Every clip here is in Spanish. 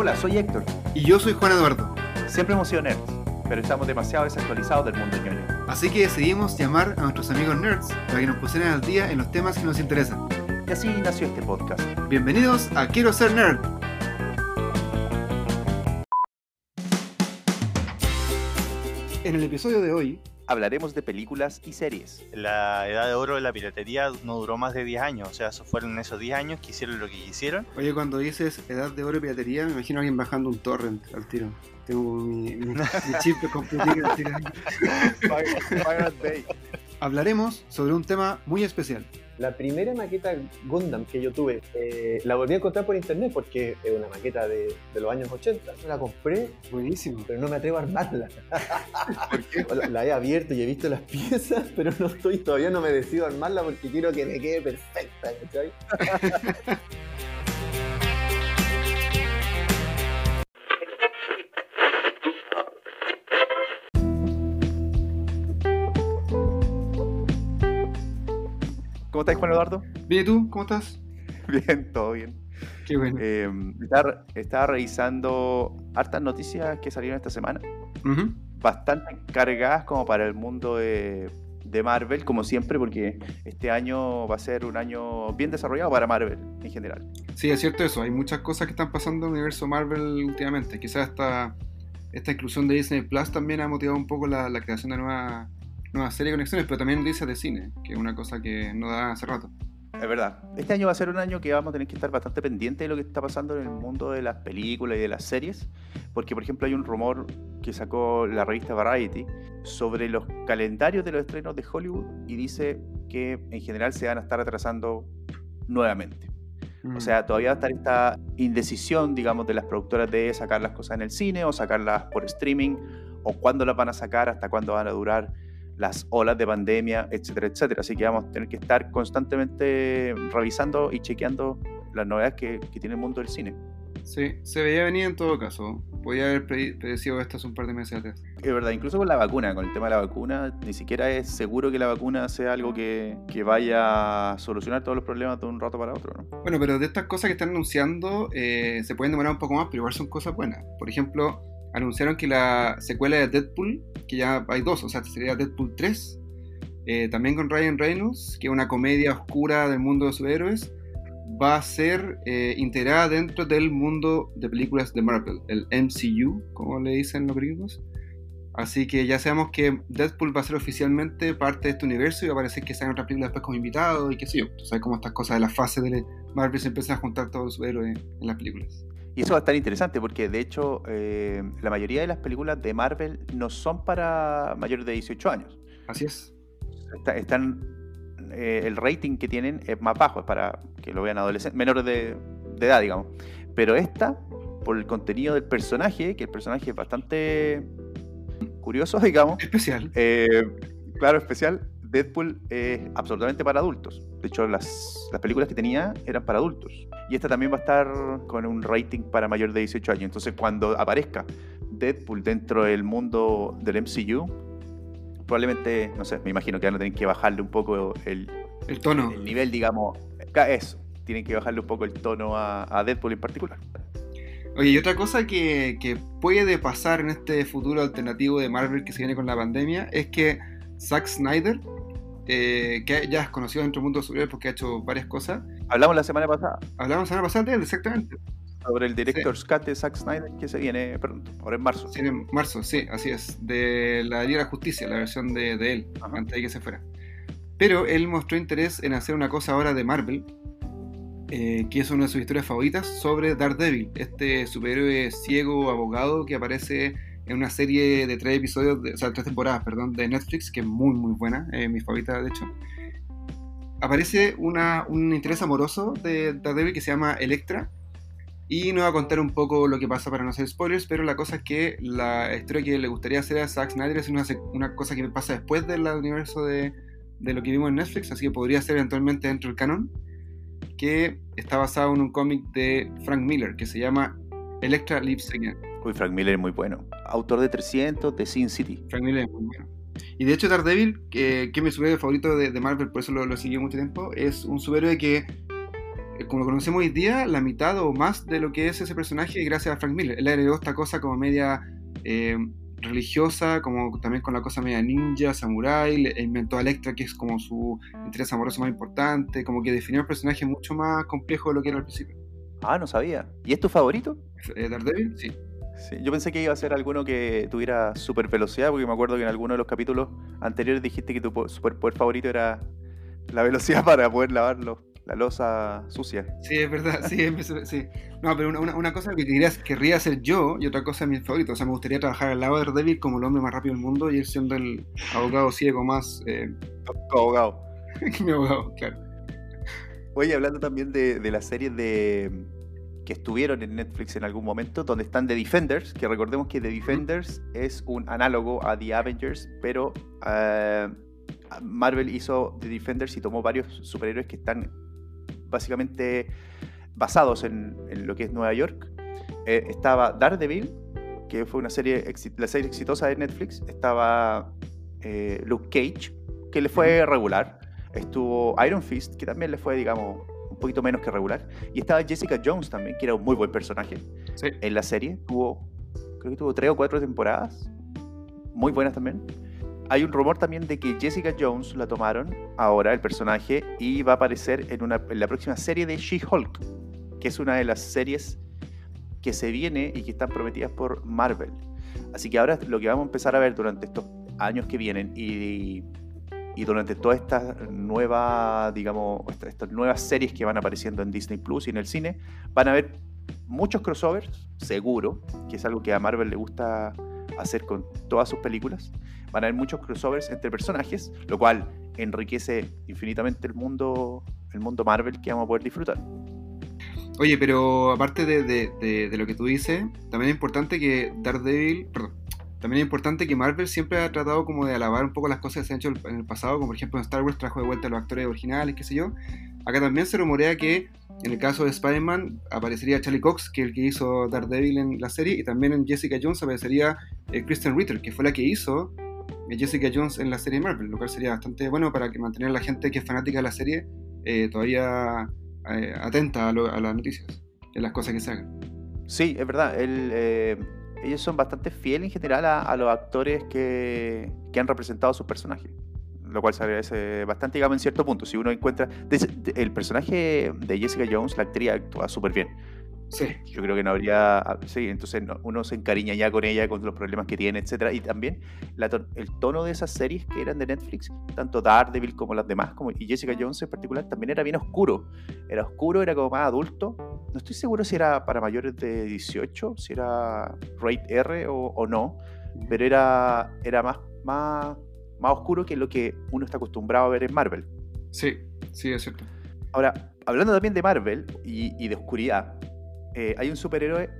Hola, soy Héctor. Y yo soy Juan Eduardo. Siempre hemos sido nerds, pero estamos demasiado desactualizados del mundo ñoño. Así que decidimos llamar a nuestros amigos nerds para que nos pusieran al día en los temas que nos interesan. Y así nació este podcast. Bienvenidos a Quiero ser nerd. En el episodio de hoy Hablaremos de películas y series. La edad de oro de la piratería no duró más de 10 años, o sea, eso fueron esos 10 años que hicieron lo que quisieron. Oye, cuando dices edad de oro y piratería, me imagino a alguien bajando un torrent al tiro. Tengo mi, mi, mi chip de computing al tiro. Hablaremos sobre un tema muy especial. La primera maqueta Gundam que yo tuve, eh, la volví a encontrar por internet porque es una maqueta de, de los años 80. La compré, Buenísimo. pero no me atrevo a armarla. ¿Por qué? La, la he abierto y he visto las piezas, pero no estoy, todavía no me decido a armarla porque quiero que me quede perfecta, ¿cachai? ¿Cómo estás, Juan Eduardo? Bien, ¿y tú? ¿Cómo estás? Bien, todo bien. Qué bueno. Eh, estaba, estaba revisando hartas noticias que salieron esta semana, bastante cargadas como para el mundo de, de Marvel, como siempre, porque este año va a ser un año bien desarrollado para Marvel en general. Sí, es cierto eso. Hay muchas cosas que están pasando en el universo Marvel últimamente. Quizás esta, esta inclusión de Disney Plus también ha motivado un poco la, la creación de nuevas nueva series de conexiones, pero también noticias de cine, que es una cosa que no da hace rato. Es verdad. Este año va a ser un año que vamos a tener que estar bastante pendientes de lo que está pasando en el mundo de las películas y de las series, porque por ejemplo hay un rumor que sacó la revista Variety sobre los calendarios de los estrenos de Hollywood y dice que en general se van a estar atrasando nuevamente. Mm. O sea, todavía va a estar esta indecisión, digamos, de las productoras de sacar las cosas en el cine o sacarlas por streaming, o cuándo las van a sacar, hasta cuándo van a durar las olas de pandemia, etcétera, etcétera. Así que vamos a tener que estar constantemente revisando y chequeando las novedades que, que tiene el mundo del cine. Sí, se veía venir en todo caso. Podía haber pre- predecido esto hace un par de meses atrás. Es verdad, incluso con la vacuna, con el tema de la vacuna, ni siquiera es seguro que la vacuna sea algo que, que vaya a solucionar todos los problemas de un rato para otro, ¿no? Bueno, pero de estas cosas que están anunciando, eh, se pueden demorar un poco más, pero igual son cosas buenas. Por ejemplo, anunciaron que la secuela de Deadpool, que ya hay dos, o sea, sería Deadpool 3, eh, también con Ryan Reynolds, que es una comedia oscura del mundo de superhéroes, va a ser eh, integrada dentro del mundo de películas de Marvel, el MCU, como le dicen los gringos. Así que ya sabemos que Deadpool va a ser oficialmente parte de este universo y va a parecer que sean otras películas después como invitado y qué sé yo. Tú sabes cómo estas cosas de la fase de Marvel se empiezan a juntar todos los héroes en las películas. Y eso va a estar interesante porque de hecho eh, la mayoría de las películas de Marvel no son para mayores de 18 años. Así es. Está- están eh, el rating que tienen es más bajo, es para que lo vean adolescentes, menores de, de edad, digamos. Pero esta, por el contenido del personaje, que el personaje es bastante curioso, digamos, Especial. eh, claro, especial, Deadpool es absolutamente para adultos. De hecho, las, las películas que tenía eran para adultos. Y esta también va a estar con un rating para mayor de 18 años. Entonces, cuando aparezca Deadpool dentro del mundo del MCU, probablemente, no sé, me imagino que van a tener que bajarle un poco el, El tono. el nivel, digamos, eso. Tienen que bajarle un poco el tono a, a Deadpool en particular. Oye, y otra cosa que, que puede pasar en este futuro alternativo de Marvel que se viene con la pandemia es que Zack Snyder, eh, que ya es conocido dentro del mundo superhéroes porque ha hecho varias cosas, Hablamos la semana pasada hablamos la semana pasada de él, exactamente. sobre el Director's Cut de Zack Snyder que se viene pronto, ahora en marzo. Sí, en marzo, sí, así es. De la Liga de la Justicia, la versión de, de él, Ajá. antes de que se fuera. Pero él mostró interés en hacer una cosa ahora de Marvel, eh, que es una de sus historias favoritas, sobre Daredevil, este superhéroe ciego abogado que aparece en una serie de tres episodios, de- o sea, tres temporadas, perdón, de Netflix, que es muy, muy buena, eh, mi favorita, de hecho. Aparece una, un interés amoroso de Daredevil que se llama Electra, y nos va a contar un poco lo que pasa para no hacer spoilers, pero la cosa es que la historia que le gustaría hacer a Zack Snyder es una, una cosa que pasa después del universo de, de lo que vimos en Netflix, así que podría ser eventualmente dentro del canon, que está basado en un cómic de Frank Miller que se llama Electra Lives Again. Uy, Frank Miller es muy bueno. Autor de 300, de Sin City. Frank Miller es muy bueno. Y de hecho Daredevil, que, que es mi superhéroe favorito de, de Marvel, por eso lo, lo seguí mucho tiempo, es un superhéroe que como lo conocemos hoy día, la mitad o más de lo que es ese personaje gracias a Frank Miller. Él agregó esta cosa como media eh, religiosa, como también con la cosa media ninja, samurai, le inventó a Electra, que es como su interés amoroso más importante, como que definió el personaje mucho más complejo de lo que era al principio. Ah, no sabía. ¿Y es tu favorito? Eh, Daredevil, sí. Sí, yo pensé que iba a ser alguno que tuviera super velocidad, porque me acuerdo que en alguno de los capítulos anteriores dijiste que tu po- superpoder favorito era la velocidad para poder lavarlo, la losa sucia. Sí, es verdad, sí, empezó- sí. No, pero una, una- cosa que quería, querría hacer yo y otra cosa es mi favorito. O sea, me gustaría trabajar al lado de Daredevil como el hombre más rápido del mundo y él siendo el abogado ciego más eh, Tu abogado. mi abogado, claro. Oye, hablando también de, de las series de que estuvieron en Netflix en algún momento, donde están The Defenders, que recordemos que The Defenders es un análogo a The Avengers, pero eh, Marvel hizo The Defenders y tomó varios superhéroes que están básicamente basados en, en lo que es Nueva York. Eh, estaba Daredevil, que fue una serie, la serie exitosa de Netflix. Estaba eh, Luke Cage, que le fue regular. Estuvo Iron Fist, que también le fue, digamos, poquito menos que regular. Y estaba Jessica Jones también, que era un muy buen personaje Sí. en la serie. Tuvo, creo que tuvo tres o cuatro temporadas, muy buenas también. Hay un rumor también de que Jessica Jones la tomaron ahora, el personaje, y va a aparecer en, una, en la próxima serie de She-Hulk, que es una de las series que se viene y que están prometidas por Marvel. Así que ahora lo que vamos a empezar a ver durante estos años que vienen y, y durante todas estas nuevas, digamos, esta- estas nuevas series que van apareciendo en Disney Plus y en el cine, van a haber muchos crossovers, seguro, que es algo que a Marvel le gusta hacer con todas sus películas. Van a haber muchos crossovers entre personajes, lo cual enriquece infinitamente el mundo, el mundo Marvel que vamos a poder disfrutar. Oye, pero aparte de, lo que tú dices, también es importante que Daredevil, también es importante que Marvel siempre ha tratado como de alabar un poco las cosas que se han hecho en el pasado, como por ejemplo en Star Wars trajo de vuelta a los actores originales, qué sé yo. Acá también se rumorea que en el caso de Spider-Man aparecería Charlie Cox, que es el que hizo Daredevil en la serie, y también en Jessica Jones aparecería eh, Kristen Ritter, que fue la que hizo eh, Jessica Jones en la serie Marvel, lo cual sería bastante bueno para que mantener a la gente que es fanática de la serie eh, todavía eh, atenta a, las noticias a las cosas que se hagan. Sí, es verdad. el, ellos son bastante fieles en general a, los actores que, que han representado a sus personajes. Lo cual se agradece bastante, digamos, en cierto punto. Si uno encuentra. el personaje de Jessica Jones, la actriz, actúa súper bien. Sí, Yo creo que no habría. ah, Sí, entonces no- uno se encariña ya con ella, con los problemas que tiene, etcétera. Y también la el tono de esas series que eran de Netflix, tanto Daredevil como las demás, como, y Jessica Jones en particular, también era bien oscuro. Era oscuro, era como más adulto. No estoy seguro si era para mayores de 18, si era rate R o, o no, pero era, era más, más, más oscuro que lo que uno está acostumbrado a ver en Marvel. sí, sí, es cierto. Ahora, hablando también de Marvel y, y de oscuridad, eh, hay un superhéroe,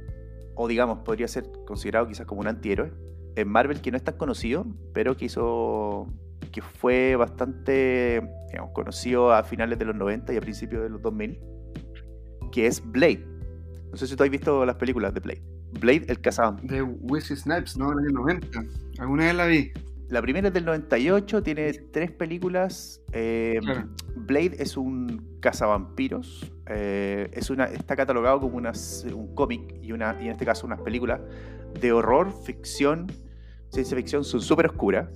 o digamos, podría ser considerado quizás como un antihéroe, en Marvel que no es tan conocido, pero que hizo. que fue bastante digamos, conocido a finales de los 90 y a principios de los 2000, que es Blade. No sé si tú has visto las películas de Blade. Blade, el cazavampiro. De Wesley Snipes, ¿no? En el año 90. Alguna vez la vi. La primera es del 98, tiene tres películas. eh, Claro. Blade es un cazavampiros. eh, es una, está catalogado como un cómic y, una, y en este caso unas películas de horror, ficción, ciencia ficción, son súper oscuras.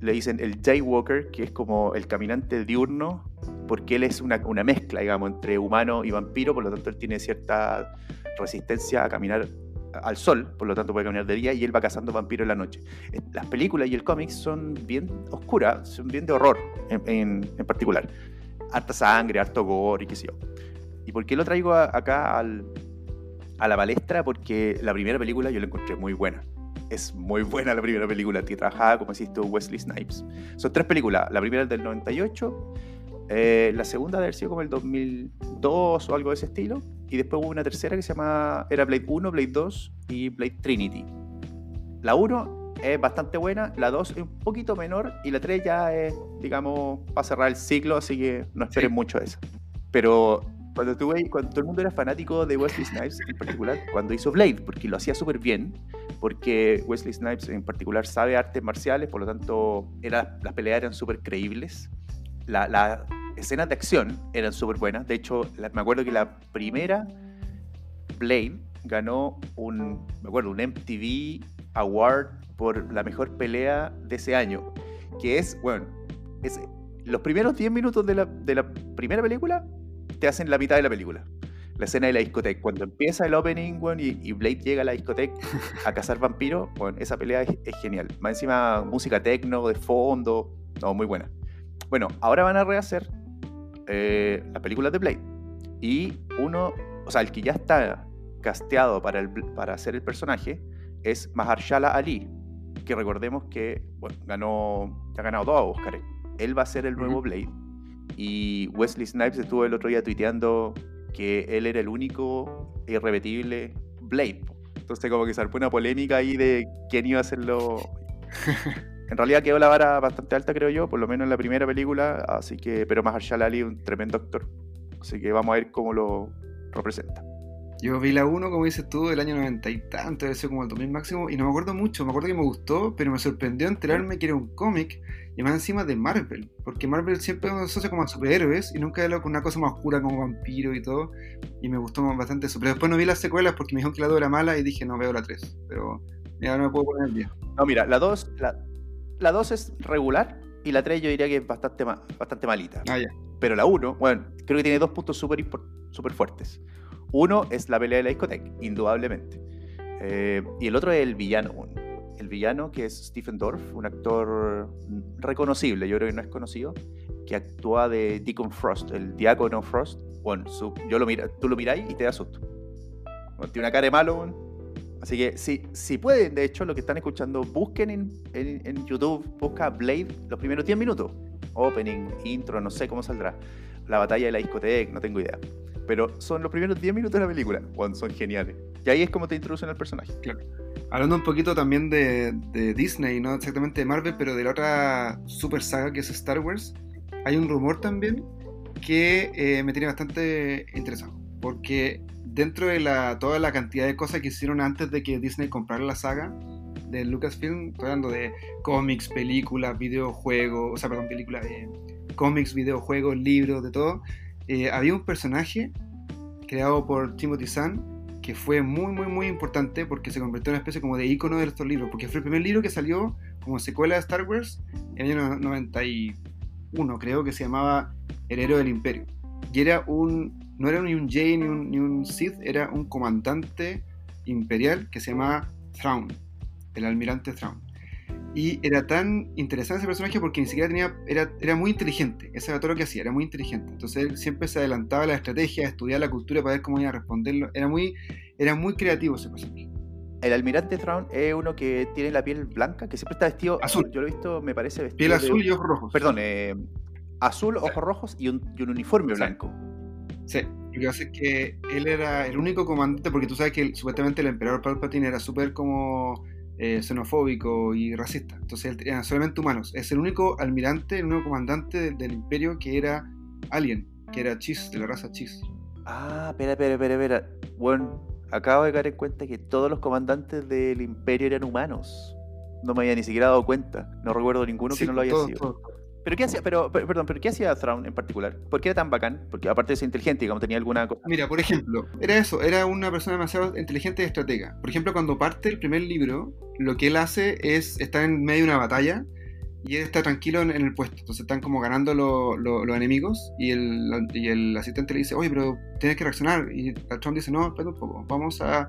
Le dicen el Daywalker, que es como el caminante diurno, porque él es una, una mezcla, digamos, entre humano y vampiro, por lo tanto él tiene cierta resistencia a caminar al sol, por lo tanto puede caminar de día y él va cazando vampiros en la noche. Eh, Las películas y el cómic son bien oscuras, son bien de horror en, en- particular. Harta sangre, harto gore y qué sé yo. ¿Y por qué lo traigo acá al- a la palestra? Porque la primera película yo la encontré muy buena. Es muy buena la primera película, que trabajaba, como decís tú, Wesley Snipes. Son tres películas. La primera es del 98, eh, la segunda debe haber como el 2002 o algo de ese estilo. Y después hubo una tercera que se llama, era Blade 1, Blade 2 y Blade Trinity. La 1 es bastante buena, la 2 es un poquito menor y la 3 ya es, digamos, para cerrar el ciclo, así que no esperen Sí. mucho eso. Pero cuando, tuve, cuando todo el mundo era fanático de Wesley Snipes en particular, cuando hizo Blade, porque lo hacía súper bien, porque Wesley Snipes en particular sabe artes marciales, por lo tanto era, las peleas eran súper creíbles. La, la- escenas de acción eran súper buenas. De hecho, me acuerdo que la primera Blade ganó un, me acuerdo, un MTV Award por la mejor pelea de ese año. Que es, bueno, es, los primeros 10 minutos de la, de la primera película te hacen la mitad de la película. La escena de la discoteca. Cuando empieza el opening, y, Blade llega a la discoteca a cazar vampiros, esa pelea es, es genial. Más encima, música techno de fondo. No, muy buena. Bueno, ahora van a rehacer eh, las películas de Blade. Y uno, o sea, el que ya está casteado para, el, para hacer el personaje es Mahershala Ali, que recordemos que bueno, ganó, ha ganado dos Oscars. Él va a ser el nuevo. Blade. Y Wesley Snipes estuvo el otro día tuiteando que él era el único irrepetible Blade. Entonces como que se armó una polémica ahí de quién iba a hacerlo. En realidad quedó la vara bastante alta, creo yo, por lo menos en la primera película, así que, pero Mahershala Ali es un tremendo actor. Así que vamos a ver cómo lo representa. Yo vi la 1, como dices tú, del año 90 y tanto, debe ser como el 2000 máximo, y no me acuerdo mucho, me acuerdo que me gustó, pero me sorprendió enterarme que era un cómic, y más encima de Marvel, porque Marvel siempre nos asocia como a superhéroes, y nunca era con una cosa más oscura como vampiro y todo, y me gustó bastante eso. Pero después no vi las secuelas porque me dijeron que la 2 era mala, y dije, no veo la 3, pero ya no me puedo poner el día. No, mira, la 2 la, la dos es regular y la 3 yo diría que es bastante, ma- bastante malita. Ah, ya. Pero la 1, bueno, creo que tiene dos puntos súper súper fuertes. Uno es la pelea de la discoteca, indudablemente. Eh, y el otro es el villano. El villano que es Stephen Dorff, un actor reconocible, yo creo que no es conocido, que actúa de Deacon Frost, el diácono Frost. Bueno, su- yo lo mira, tú lo miráis y te da susto. Bueno, tiene una cara de malo. weón. Así que si, si pueden, de hecho, lo que están escuchando, busquen en, en- YouTube, busca Blade los primeros 10 minutos. Opening, intro, no sé cómo saldrá. La batalla de la discoteca, no tengo idea. Pero son los primeros 10 minutos de la película. Bueno, son geniales. Y ahí es como te introducen al personaje. Hablando un poquito también de, de Disney, no exactamente de Marvel, pero de la otra super saga que es Star Wars, hay un rumor también que eh, me tiene bastante interesado. Porque dentro de la, toda la cantidad de cosas que hicieron antes de que Disney comprara la saga de Lucasfilm, estoy hablando de cómics, películas, videojuegos, o sea, perdón, películas, eh, cómics, videojuegos, libros, de todo, eh, había un personaje creado por Timothy Zahn que fue muy, muy, muy importante porque se convirtió en una especie como de icono de estos libros, porque fue el primer libro que salió como secuela de Star Wars en el año 91, creo que se llamaba El héroe del imperio. Y era un, no era ni un Jedi ni un, ni un Sith, era un comandante imperial que se llamaba Thrawn, el almirante Thrawn. Y era tan interesante ese personaje porque ni siquiera tenía, era, era muy inteligente, eso era todo lo que hacía, era muy inteligente. Entonces él siempre se adelantaba a la estrategia, estudiaba la cultura para ver cómo iba a responderlo. Era muy, era muy creativo ese personaje. El almirante Thrawn es uno que tiene la piel blanca, que siempre está vestido Azul. Yo lo he visto, me parece vestido. Piel de- azul y ojos rojos. Perdón, eh, azul, ojos rojos y un, y un uniforme blanco. Sí, lo que pasa es que él era el único comandante, porque tú sabes que supuestamente el emperador Palpatine era súper como eh, xenofóbico y racista. Entonces él eran solamente humanos. Es el único almirante, el único comandante del, del imperio que era alien, que era Chis, de la raza Chis. Ah, espera, espera, espera, espera. Bueno, acabo de caer en cuenta que todos los comandantes del imperio eran humanos. No me había ni siquiera dado cuenta. No recuerdo ninguno Sí, que no lo haya sido. Pero qué hacía, pero, per- perdón, pero qué hacía Thrawn en particular? ¿Por qué era tan bacán? Porque aparte de ser inteligente, digamos, tenía alguna. Mira, por ejemplo, era eso, era una persona demasiado inteligente y estratega. Por ejemplo, cuando parte el primer libro, lo que él hace es estar en medio de una batalla y él está tranquilo en, el puesto. Entonces están como ganando lo- lo- los enemigos y el, y el asistente le dice, oye, pero tienes que reaccionar. Y Trump dice, no, espera un poco, vamos a...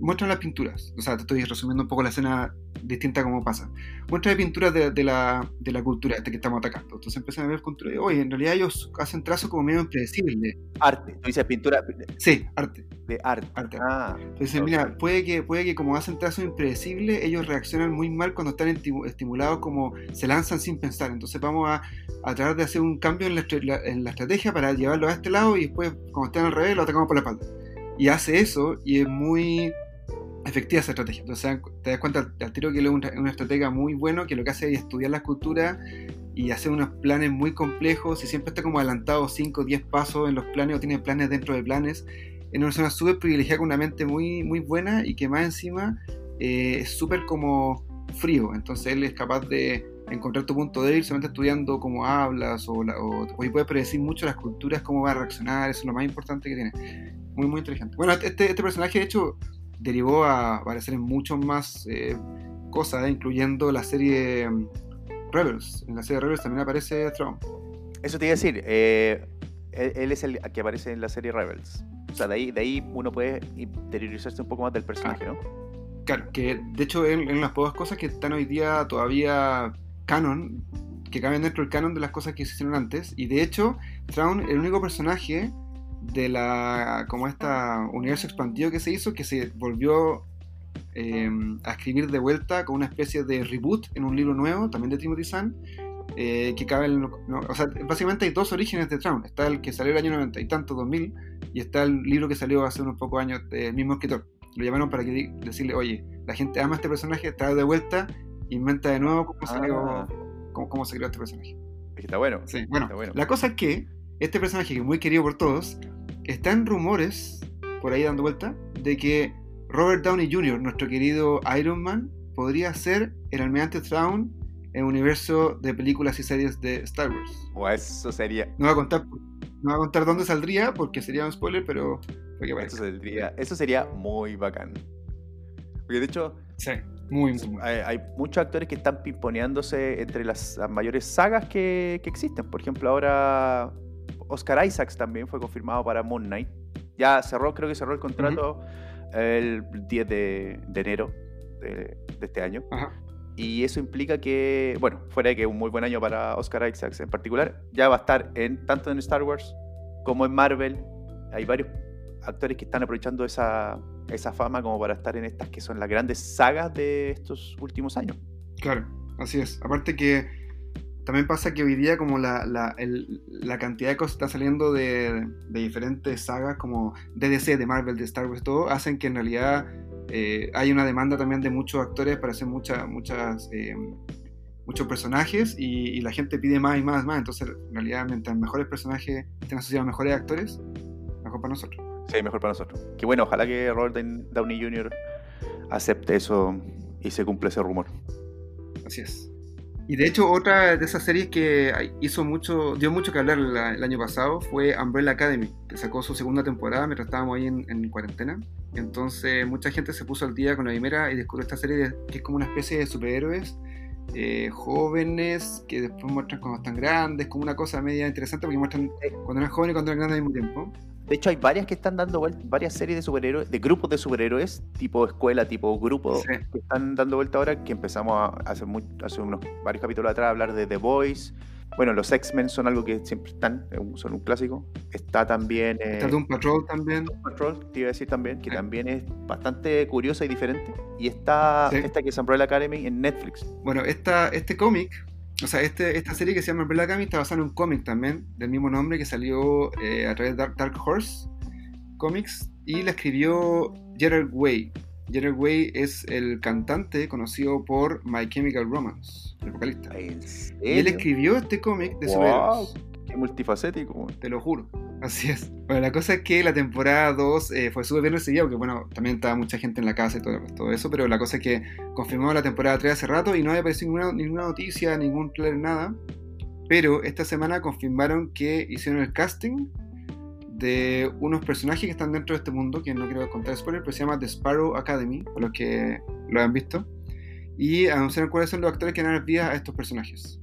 Muestra las pinturas. O sea, te estoy resumiendo un poco la escena distinta a cómo pasa. Muestra pinturas de, de la, de la cultura que estamos atacando. Entonces empiezan a ver pinturas y, oye, en realidad ellos hacen trazos como medio impredecibles. Arte. Tú dices pintura Sí, arte. de arte. Arte. Ah, Entonces, Ok. mira, puede que, puede que como hacen trazos impredecibles, ellos reaccionan muy mal cuando están esti- estimulados, como se lanzan sin pensar. Entonces vamos a, a tratar de hacer un cambio en la, en la estrategia para llevarlo a este lado y después, cuando estén al revés, lo atacamos por la espalda. Y hace eso y es muy efectiva esa estrategia. Entonces te das cuenta al tiro que él es un, un estratega muy bueno, que lo que hace es estudiar la cultura y hacer unos planes muy complejos y siempre está como adelantado 5 o 10 pasos en los planes o tiene planes dentro de planes. Es una persona súper privilegiada con una mente muy, muy buena y que más encima eh, es súper como frío. Entonces él es capaz de encontrar tu punto débil solamente estudiando cómo hablas o, la, o, o puedes predecir mucho las culturas, cómo va a reaccionar, eso es lo más importante que tiene. Muy, muy inteligente. Bueno, este, este personaje de hecho derivó a aparecer en muchas más eh, cosas, incluyendo la serie mm, Rebels. En la serie Rebels también aparece Thrawn. Eso te iba a decir, eh, él, él es el que aparece en la serie Rebels. O sea, de ahí, de ahí uno puede interiorizarse un poco más del personaje, ¿no? Claro, que de hecho en, en las pocas cosas que están hoy día todavía canon, que caben dentro del canon de las cosas que se hicieron antes. Y de hecho, Thrawn, el único personaje de la como esta universo expandido que se hizo, que se volvió eh, a escribir de vuelta con una especie de reboot en un libro nuevo, también de Timothy Zahn, eh, que cabe en, no, o sea, básicamente hay dos orígenes de Traum. Está el que salió el año 90 y tanto, 2000, y está el libro que salió hace unos pocos años del mismo escritor. Lo llamaron para que decirle, oye, la gente ama este personaje, trae de vuelta, inventa de nuevo cómo, salió, Ah. cómo, cómo se creó este personaje. Está bueno. Sí, bueno, Está bueno. la cosa es que este personaje que es muy querido por todos, está en rumores, por ahí dando vuelta, de que Robert Downey Jr., nuestro querido Iron Man, podría ser el almirante Thrawn en el universo de películas y series de Star Wars. O eso sería. No voy a contar, no voy a contar dónde saldría porque sería un spoiler, pero Eso sería, eso sería muy bacán. Porque de hecho, Sí, muy, muy, muy. hay, hay muchos actores que están pimponeándose entre las, las mayores sagas que, que existen. Por ejemplo, ahora Oscar Isaacs también fue confirmado para Moon Knight. Ya cerró, creo que cerró el contrato el 10 de, de enero de, de este año. Y eso implica que, bueno, fuera de que un muy buen año para Oscar Isaacs en particular, ya va a estar en tanto en Star Wars como en Marvel. Hay varios actores que están aprovechando esa, esa fama como para estar en estas que son las grandes sagas de estos últimos años. Claro, así es. Aparte que también pasa que hoy día como la, la, el- la cantidad de cosas que está saliendo de, de diferentes sagas como DDC, de Marvel, de Star Wars, todo, hacen que en realidad eh, hay una demanda también de muchos actores para hacer muchas, muchas, eh, muchos personajes y, y la gente pide más y más y más. Entonces, en realidad, mientras mejores personajes estén asociados a mejores actores, mejor para nosotros. Sí, mejor para nosotros. Que bueno, ojalá que Robert Downey Jr. acepte eso y se cumpla ese rumor. Así es. Y de hecho, otra de esas series que hizo mucho, dio mucho que hablar la- el año pasado fue Umbrella Academy, que sacó su segunda temporada mientras estábamos ahí en, en cuarentena. Entonces, mucha gente se puso al día con la primera y descubrió esta serie de- que es como una especie de superhéroes eh, jóvenes que después muestran cuando están grandes, como una cosa media interesante porque muestran cuando eran jóvenes y cuando eran grandes al mismo tiempo. De hecho, hay varias que están dando vuelta, varias series de superhéroes, de grupos de superhéroes, tipo escuela, tipo grupo, Sí. que están dando vuelta ahora, que empezamos a, hace, muy- hace unos varios capítulos atrás a hablar de The Boys. Bueno, los X-Men son algo que siempre están, son un clásico. Está también eh, Está Doom Patrol también. Patrol, te iba a decir también, que Sí. también es bastante curiosa y diferente. Y está Sí. esta que es Umbrella Academy en Netflix. Bueno, esta, este cómic, o sea, este, esta serie que se llama Umbrella Academy está basada en un cómic también, del mismo nombre, que salió eh, a través de Dark, Dark Horse Comics, y la escribió Gerard Way. Gerard Way es el cantante conocido por My Chemical Romance, el vocalista. ¿En Y él escribió este cómic de Wow. superhéroes. Multifacético. Te lo juro. Así es. Bueno, la cosa es que la temporada 2 eh, fue súper bien recibida, porque bueno, también estaba mucha gente en la casa y todo, eso, pero la cosa es que confirmamos la temporada 3 hace rato y no había aparecido ninguna, noticia, ningún trailer, nada. Pero esta semana confirmaron que hicieron el casting de unos personajes que están dentro de este mundo, que no quiero contar spoiler, pero se llama The Sparrow Academy, para los que lo han visto. Y anunciaron cuáles son los actores que dar vida a estos personajes.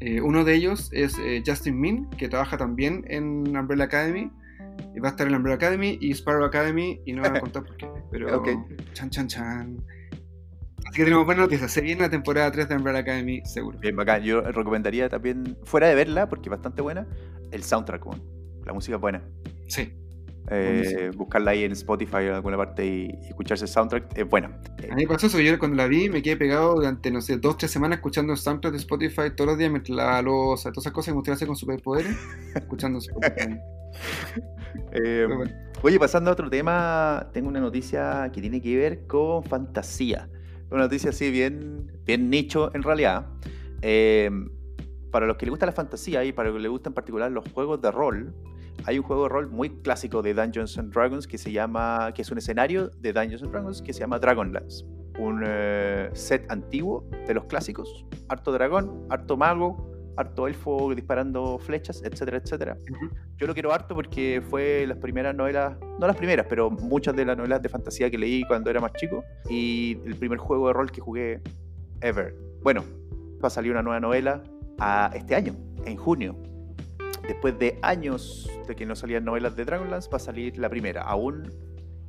Eh, uno de ellos es eh, Justin Min, que trabaja también en Umbrella Academy. Y va a estar en Umbrella Academy y Sparrow Academy, y no van a contar por qué. Pero. Chan, chan, chan. Así que tenemos buenas noticias. Se viene la temporada 3 de Umbrella Academy, seguro. Bien bacán. Yo recomendaría también, fuera de verla, porque es bastante buena, el soundtrack. La música es buena. Sí. Eh, buscarla ahí en Spotify o en alguna parte y, y escucharse el soundtrack es buena. A mí me pasó eso. Yo cuando la vi me quedé pegado durante, no sé, dos, tres semanas escuchando el soundtrack de Spotify todos los días mientras lavaba losa, todas esas cosas que me gustaría hacer con superpoderes, escuchando Spotify. eh, bueno. oye, pasando a otro tema, tengo una noticia que tiene que ver con fantasía. Una noticia así bien, bien nicho en realidad. Eh, para los que les gusta la fantasía y para los que les gustan en particular los juegos de rol, hay un juego de rol muy clásico de Dungeons and Dragons que se llama, que es un escenario de Dungeons and Dragons que se llama Dragonlance. un eh, set antiguo de los clásicos. Harto dragón, harto mago, harto elfo disparando flechas, etcétera, etcétera. Yo lo quiero harto porque fue las primeras novelas, no las primeras, pero muchas de las novelas de fantasía que leí cuando era más chico y el primer juego de rol que jugué ever. Bueno, va a salir una nueva novela a este año, en junio. Después de años de que no salían novelas de Dragonlance, va a salir la primera. Aún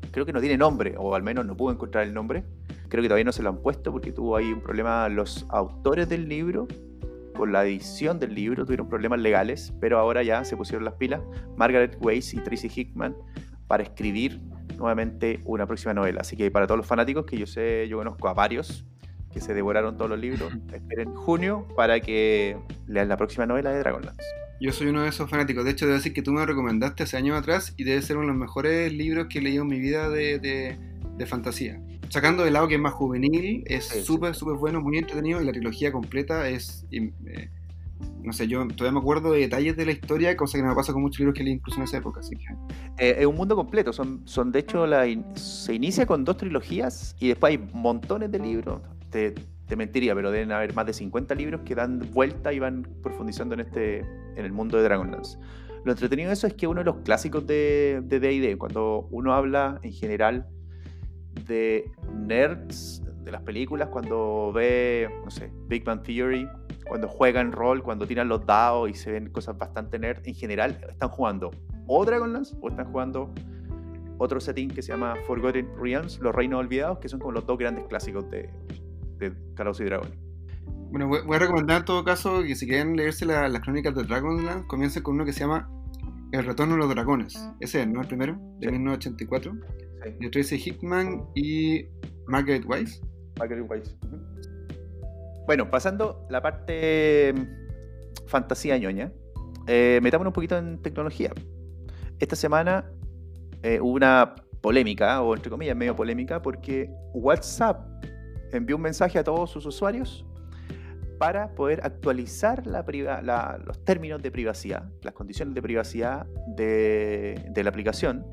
creo que no tiene nombre, o al menos no pude encontrar el nombre. Creo que todavía no se lo han puesto porque tuvo ahí un problema los autores del libro con la edición del libro, tuvieron problemas legales, pero ahora ya se pusieron las pilas Margaret Weiss y Tracy Hickman para escribir nuevamente una próxima novela. Así que para todos los fanáticos, que yo sé, yo conozco a varios que se devoraron todos los libros, esperen junio para que lean la próxima novela de Dragonlance. Yo soy uno de esos fanáticos. De hecho, debo decir que tú me lo recomendaste hace años atrás y debe ser uno de los mejores libros que he leído en mi vida de, de, de fantasía. Sacando del lado que es más juvenil, es súper, súper bueno, muy entretenido y la trilogía completa es... Eh, no sé, yo todavía me acuerdo de detalles de la historia, cosa que no me pasa con muchos libros que leí incluso en esa época. Así que... eh, es un mundo completo. Son, son de hecho, la in se inicia con dos trilogías y después hay montones de libros. Te, te mentiría, pero deben haber más de 50 libros que dan vuelta y van profundizando en este en el mundo de Dragonlance. Lo entretenido de eso es que uno de los clásicos de D&D, cuando uno habla en general de nerds de las películas, cuando ve, no sé, Big Bang Theory, cuando juegan rol, cuando tiran los dados y se ven cosas bastante nerd, en general están jugando o Dragonlance o están jugando otro setting que se llama Forgotten Realms, los reinos olvidados, que son como los dos grandes clásicos de, de Calabozos y Dragones. Bueno, voy a recomendar en todo caso que si quieren leerse la, las crónicas de Dragonlance, comiencen con uno que se llama El Retorno de los Dragones. Ese es, ¿no? El primero, de Sí. 1984. Sí. De Tracy Hickman y Margaret Weiss. Margaret Weiss. Bueno, pasando la parte mm, fantasía ñoña, eh, metámonos un poquito en tecnología. Esta semana eh, hubo una polémica, o entre comillas, medio polémica, porque WhatsApp envió un mensaje a todos sus usuarios para poder actualizar la priva- la- los términos de privacidad, las condiciones de privacidad de, de la aplicación.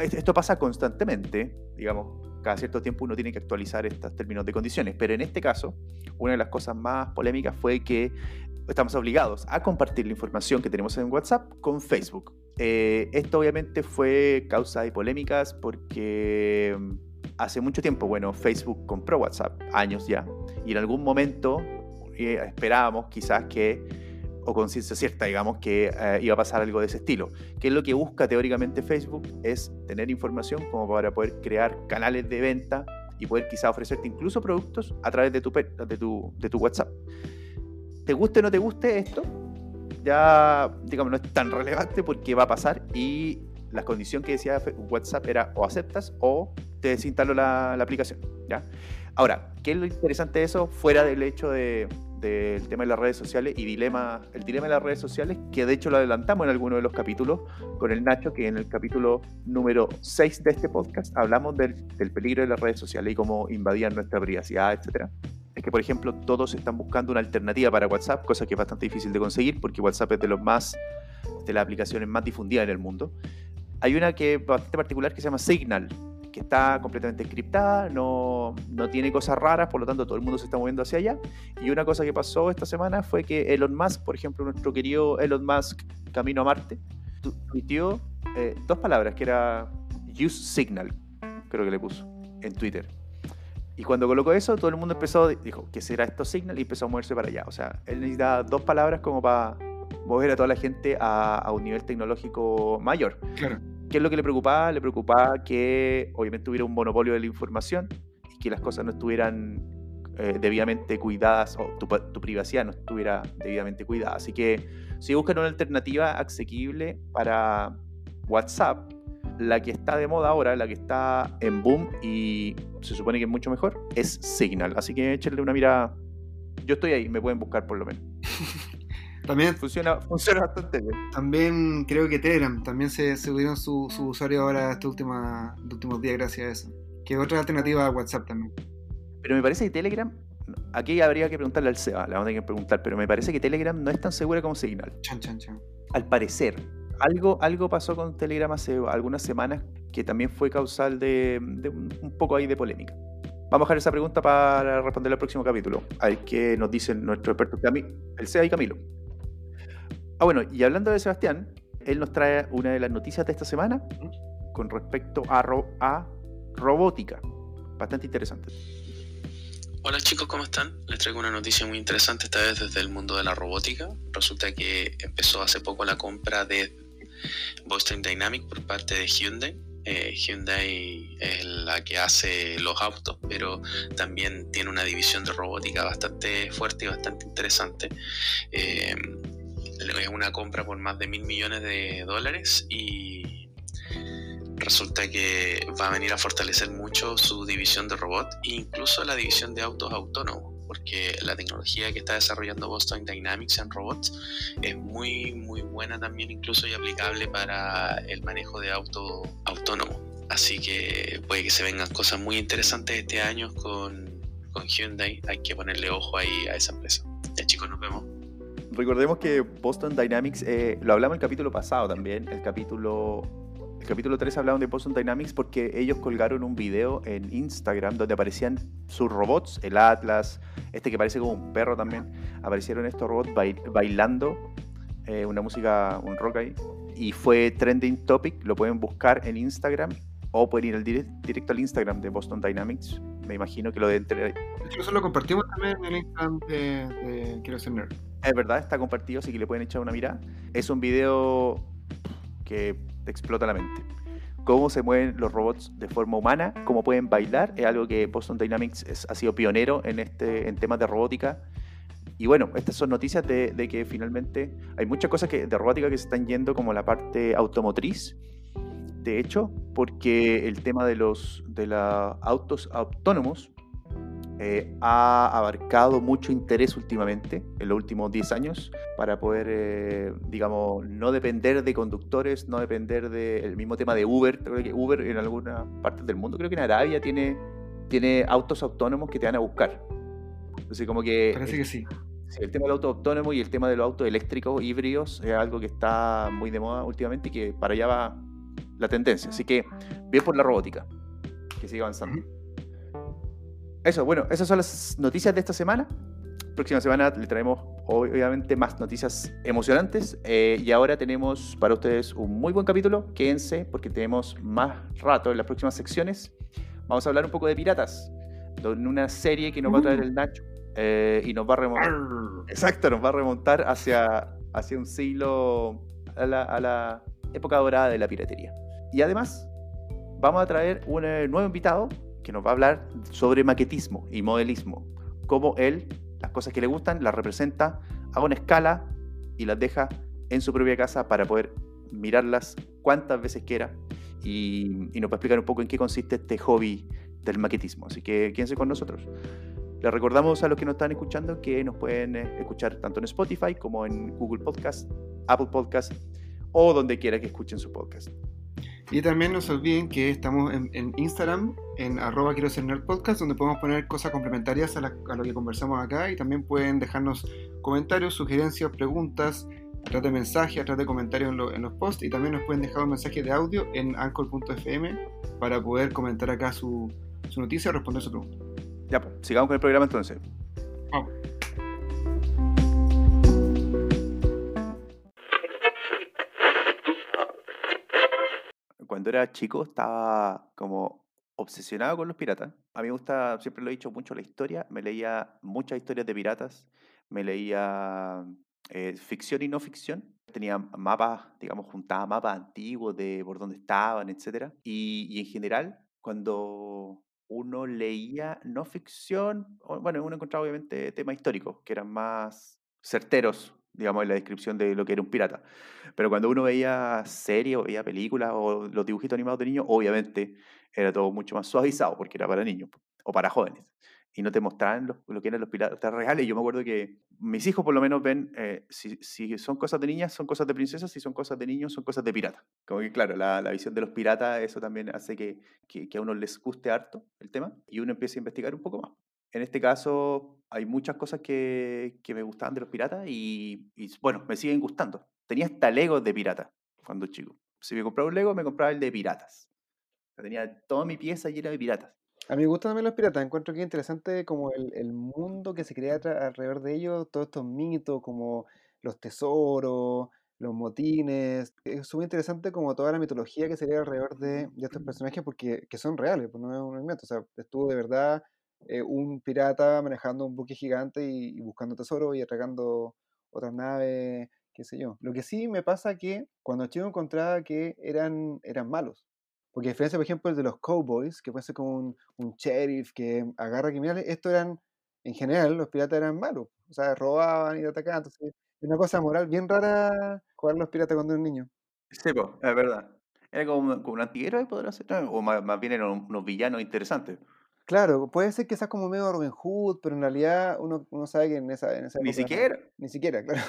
Es- Esto pasa constantemente, digamos, cada cierto tiempo uno tiene que actualizar estos términos de condiciones, pero en este caso, una de las cosas más polémicas fue que estamos obligados a compartir la información que tenemos en WhatsApp con Facebook. Eh, esto obviamente fue causa de polémicas porque hace mucho tiempo, bueno, Facebook compró WhatsApp, años ya, y en algún momento eh, esperábamos quizás que, o con ciencia cierta, digamos, que eh, iba a pasar algo de ese estilo. ¿Qué es lo que busca teóricamente Facebook? Es tener información como para poder crear canales de venta y poder quizás ofrecerte incluso productos a través de tu, de tu, de tu WhatsApp. ¿Te guste o no te guste esto? Ya, digamos, no es tan relevante porque va a pasar y la condición que decía WhatsApp era o aceptas o te desinstalo la, la aplicación. ¿ya? Ahora, ¿qué es lo interesante de eso? Fuera del hecho de, del tema de las redes sociales y dilema, el dilema de las redes sociales, que de hecho lo adelantamos en alguno de los capítulos con el Nacho, que en el capítulo número 6 de este podcast hablamos del, del peligro de las redes sociales y cómo invadían nuestra privacidad, etcétera. Es que, por ejemplo, todos están buscando una alternativa para WhatsApp, cosa que es bastante difícil de conseguir porque WhatsApp es de los más de las aplicaciones más difundidas en el mundo. Hay una que es bastante particular que se llama Signal, que está completamente encriptada, no, no tiene cosas raras, por lo tanto todo el mundo se está moviendo hacia allá. Y una cosa que pasó esta semana fue que Elon Musk, por ejemplo, nuestro querido Elon Musk, camino a Marte, tu- tuiteó eh, dos palabras, que era Use Signal, creo que le puso, en Twitter. Y cuando colocó eso, todo el mundo empezó, dijo, ¿qué será esto Signal? Y empezó a moverse para allá. O sea, él necesitaba dos palabras como para mover a toda la gente a, a un nivel tecnológico mayor. Claro. ¿Qué es lo que le preocupaba? Le preocupaba que obviamente hubiera un monopolio de la información y que las cosas no estuvieran eh, debidamente cuidadas o tu, privacidad no estuviera debidamente cuidada. Así que si buscan una alternativa asequible para WhatsApp, la que está de moda ahora, la que está en boom y se supone que es mucho mejor, es Signal. Así que échenle una mirada. Yo estoy ahí, me pueden buscar por lo menos. También, Funciona, funciona bastante bien. también creo que Telegram también se subieron su, su usuario ahora estos estos últimos días gracias a eso. Que es otra alternativa a WhatsApp también. Pero me parece que Telegram, aquí habría que preguntarle al SEBA, la vamos a tener que preguntar, pero me parece que Telegram no es tan segura como Signal. Chan, chan, chan. Al parecer, algo, algo pasó con Telegram hace algunas semanas que también fue causal de, de un, poco ahí de polémica. Vamos a dejar esa pregunta para responder el próximo capítulo. A ver qué nos dicen nuestros expertos, el SEA y Camilo. Ah, bueno, y hablando de Sebastián, él nos trae una de las noticias de esta semana con respecto a, ro- a robótica. Bastante interesante. Hola chicos, ¿cómo están? Les traigo una noticia muy interesante, esta vez desde el mundo de la robótica. Resulta que empezó hace poco la compra de Boston Dynamics por parte de Hyundai. Eh, Hyundai es la que hace los autos, pero también tiene una división de robótica bastante fuerte y bastante interesante. Eh, es una compra por más de mil millones de dólares y resulta que va a venir a fortalecer mucho su división de robot e incluso la división de autos autónomos, porque la tecnología que está desarrollando Boston Dynamics en robots es muy muy buena también incluso y aplicable para el manejo de auto autónomo. Así que puede que se vengan cosas muy interesantes este año con, con Hyundai. Hay que ponerle ojo ahí a esa empresa. Ya chicos, nos vemos. Recordemos que Boston Dynamics, eh, lo hablamos el capítulo pasado también, el capítulo, el capítulo 3 hablaban de Boston Dynamics porque ellos colgaron un video en Instagram donde aparecían sus robots, el Atlas, este que parece como un perro también, aparecieron estos robots bail- bailando eh, una música, un rock ahí, y fue trending topic, lo pueden buscar en Instagram o pueden ir al direct- directo al Instagram de Boston Dynamics, me imagino que lo de entre, eso lo compartimos también en el Instagram de, de Quiero ser nerd. Es verdad, está compartido, así que le pueden echar una mirada. Es un video que explota la mente. Cómo se mueven los robots de forma humana, cómo pueden bailar, es algo que Boston Dynamics ha sido pionero en, este, en temas de robótica. Y bueno, estas son noticias de, de que finalmente hay muchas cosas que, de robótica que se están yendo como la parte automotriz. De hecho, porque el tema de los de los autos autónomos eh, ha abarcado mucho interés últimamente, en los últimos 10 años, para poder, eh, digamos, no depender de conductores, no depender del mismo tema de Uber. Creo que Uber en algunas partes del mundo, creo que en Arabia tiene, tiene autos autónomos que te van a buscar. Entonces, como que Parece que sí. El tema del auto autónomo y el tema de los autos eléctricos híbridos es algo que está muy de moda últimamente y que para allá va la tendencia. Así que bien por la robótica, que sigue avanzando. Eso, bueno, esas son las noticias de esta semana. Próxima semana le traemos obviamente más noticias emocionantes eh, y ahora tenemos para ustedes un muy buen capítulo. Quédense porque tenemos más rato en las próximas secciones. Vamos a hablar un poco de piratas, en una serie que nos va a traer el Nacho eh, y nos va a remontar. Exacto, nos va a remontar hacia, hacia un siglo, a la, a la época dorada de la piratería. Y además, vamos a traer un eh, nuevo invitado que nos va a hablar sobre maquetismo y modelismo. Cómo él, las cosas que le gustan, las representa a una escala y las deja en su propia casa para poder mirarlas cuantas veces quiera. Y, y nos va a explicar un poco en qué consiste este hobby del maquetismo. Así que quédense con nosotros. Les recordamos a los que nos están escuchando que nos pueden eh, escuchar tanto en Spotify como en Google Podcast, Apple Podcast o donde quiera que escuchen su podcast. Y también no se olviden que estamos en, en Instagram, en arroba quiero ser nerd podcast, donde podemos poner cosas complementarias a, la- a lo que conversamos acá y también pueden dejarnos comentarios, sugerencias, preguntas, a través de mensajes, a través de comentarios en, lo- en los posts y también nos pueden dejar un mensaje de audio en anchor.fm para poder comentar acá su, su noticia o responder su pregunta. Ya, pues, sigamos con el programa entonces. Vamos. Cuando era chico estaba como obsesionado con los piratas. A mí me gusta, siempre lo he dicho mucho, la historia. Me leía muchas historias de piratas. Me leía eh, ficción y no ficción. Tenía mapas, digamos, juntaba mapas antiguos de por dónde estaban, etc. Y, y en general, cuando uno leía no ficción, bueno, uno encontraba obviamente temas históricos que eran más certeros, digamos, en la descripción de lo que era un pirata. Pero cuando uno veía series o veía películas o los dibujitos animados de niños, obviamente era todo mucho más suavizado porque era para niños o para jóvenes. Y no te mostraban los- lo que eran los piratas reales. Yo me acuerdo que mis hijos por lo menos ven, eh, si, si son cosas de niñas, son cosas de princesas, si son cosas de niños, son cosas de piratas. Como que claro, la, la visión de los piratas, eso también hace que, que, que a uno les guste harto el tema y uno empiece a investigar un poco más. En este caso, hay muchas cosas que, que me gustaban de los piratas y, y, bueno, me siguen gustando. Tenía hasta Legos de pirata cuando chico. Si me compraba un Lego, me compraba el de piratas. Tenía toda mi pieza llena de piratas. A mí me gustan también los piratas, encuentro que es interesante como el, el mundo que se crea alrededor de ellos, todos estos mitos como los tesoros, los motines. Es súper interesante como toda la mitología que se crea alrededor de, de estos personajes porque que son reales, pues no es un invento. O sea, estuvo de verdad eh, un pirata manejando un buque gigante y, y buscando tesoros y atracando otras naves, qué sé yo. Lo que sí me pasa que cuando chico encontraba que eran, eran malos. Porque a diferencia, por ejemplo, de los cowboys, que puede ser como un, sheriff que agarra criminales, estos eran, en general, los piratas eran malos. O sea, robaban y atacaban. Entonces, es una cosa moral bien rara jugar a los piratas cuando eres niño. Sí, po, es verdad. Era como, como un antiguero, podría ser. O más, más bien eran unos villanos interesantes. Claro, puede ser que sea como medio Robin Hood, pero en realidad uno, uno sabe que en esa, en esa Ni época no- siquiera. Ni siquiera, claro.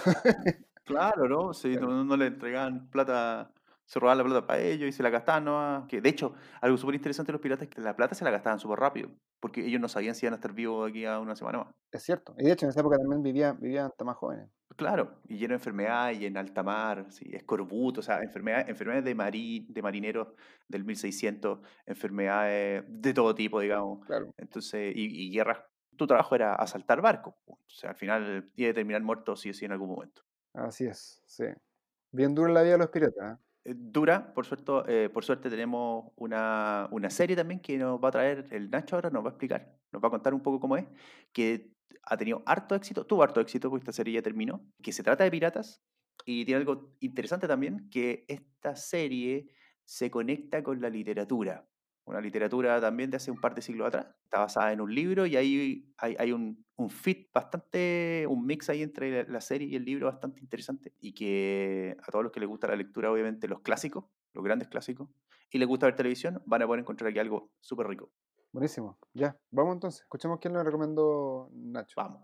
Claro, ¿no? Sí, Claro. no, no le entregaban plata, se robaban la plata para ellos y se la gastaban nomás. Que de hecho, algo súper interesante de los piratas es que la plata se la gastaban súper rápido, porque ellos no sabían si iban a estar vivos aquí a una semana más. Es cierto. Y de hecho, en esa época también vivían, vivían hasta más jóvenes. Claro, y lleno de enfermedades y en alta mar, sí, escorbuto, o sea, enfermedades, enfermedades de, de marineros del 1600, enfermedades de todo tipo, digamos. Claro. Entonces, y, y guerras. Tu trabajo era asaltar barcos. O sea, al final iba a terminar muerto sí o sí en algún momento. Así es, sí. Bien dura la vida de los piratas. ¿eh? Eh, Dura, por suerte, eh, por suerte tenemos una, una serie también que nos va a traer el Nacho ahora, nos va a explicar, nos va a contar un poco cómo es, que ha tenido harto éxito, tuvo harto éxito porque esta serie ya terminó, que se trata de piratas y tiene algo interesante también, que esta serie se conecta con la literatura, una literatura también de hace un par de siglos atrás, está basada en un libro y ahí hay, hay un, un fit bastante, un mix ahí entre la, serie y el libro bastante interesante y que a todos los que les gusta la lectura, obviamente los clásicos, los grandes clásicos, y les gusta ver televisión, van a poder encontrar aquí algo súper rico. Buenísimo. Ya, vamos entonces. Escuchemos quién nos recomendó Nacho. Vamos.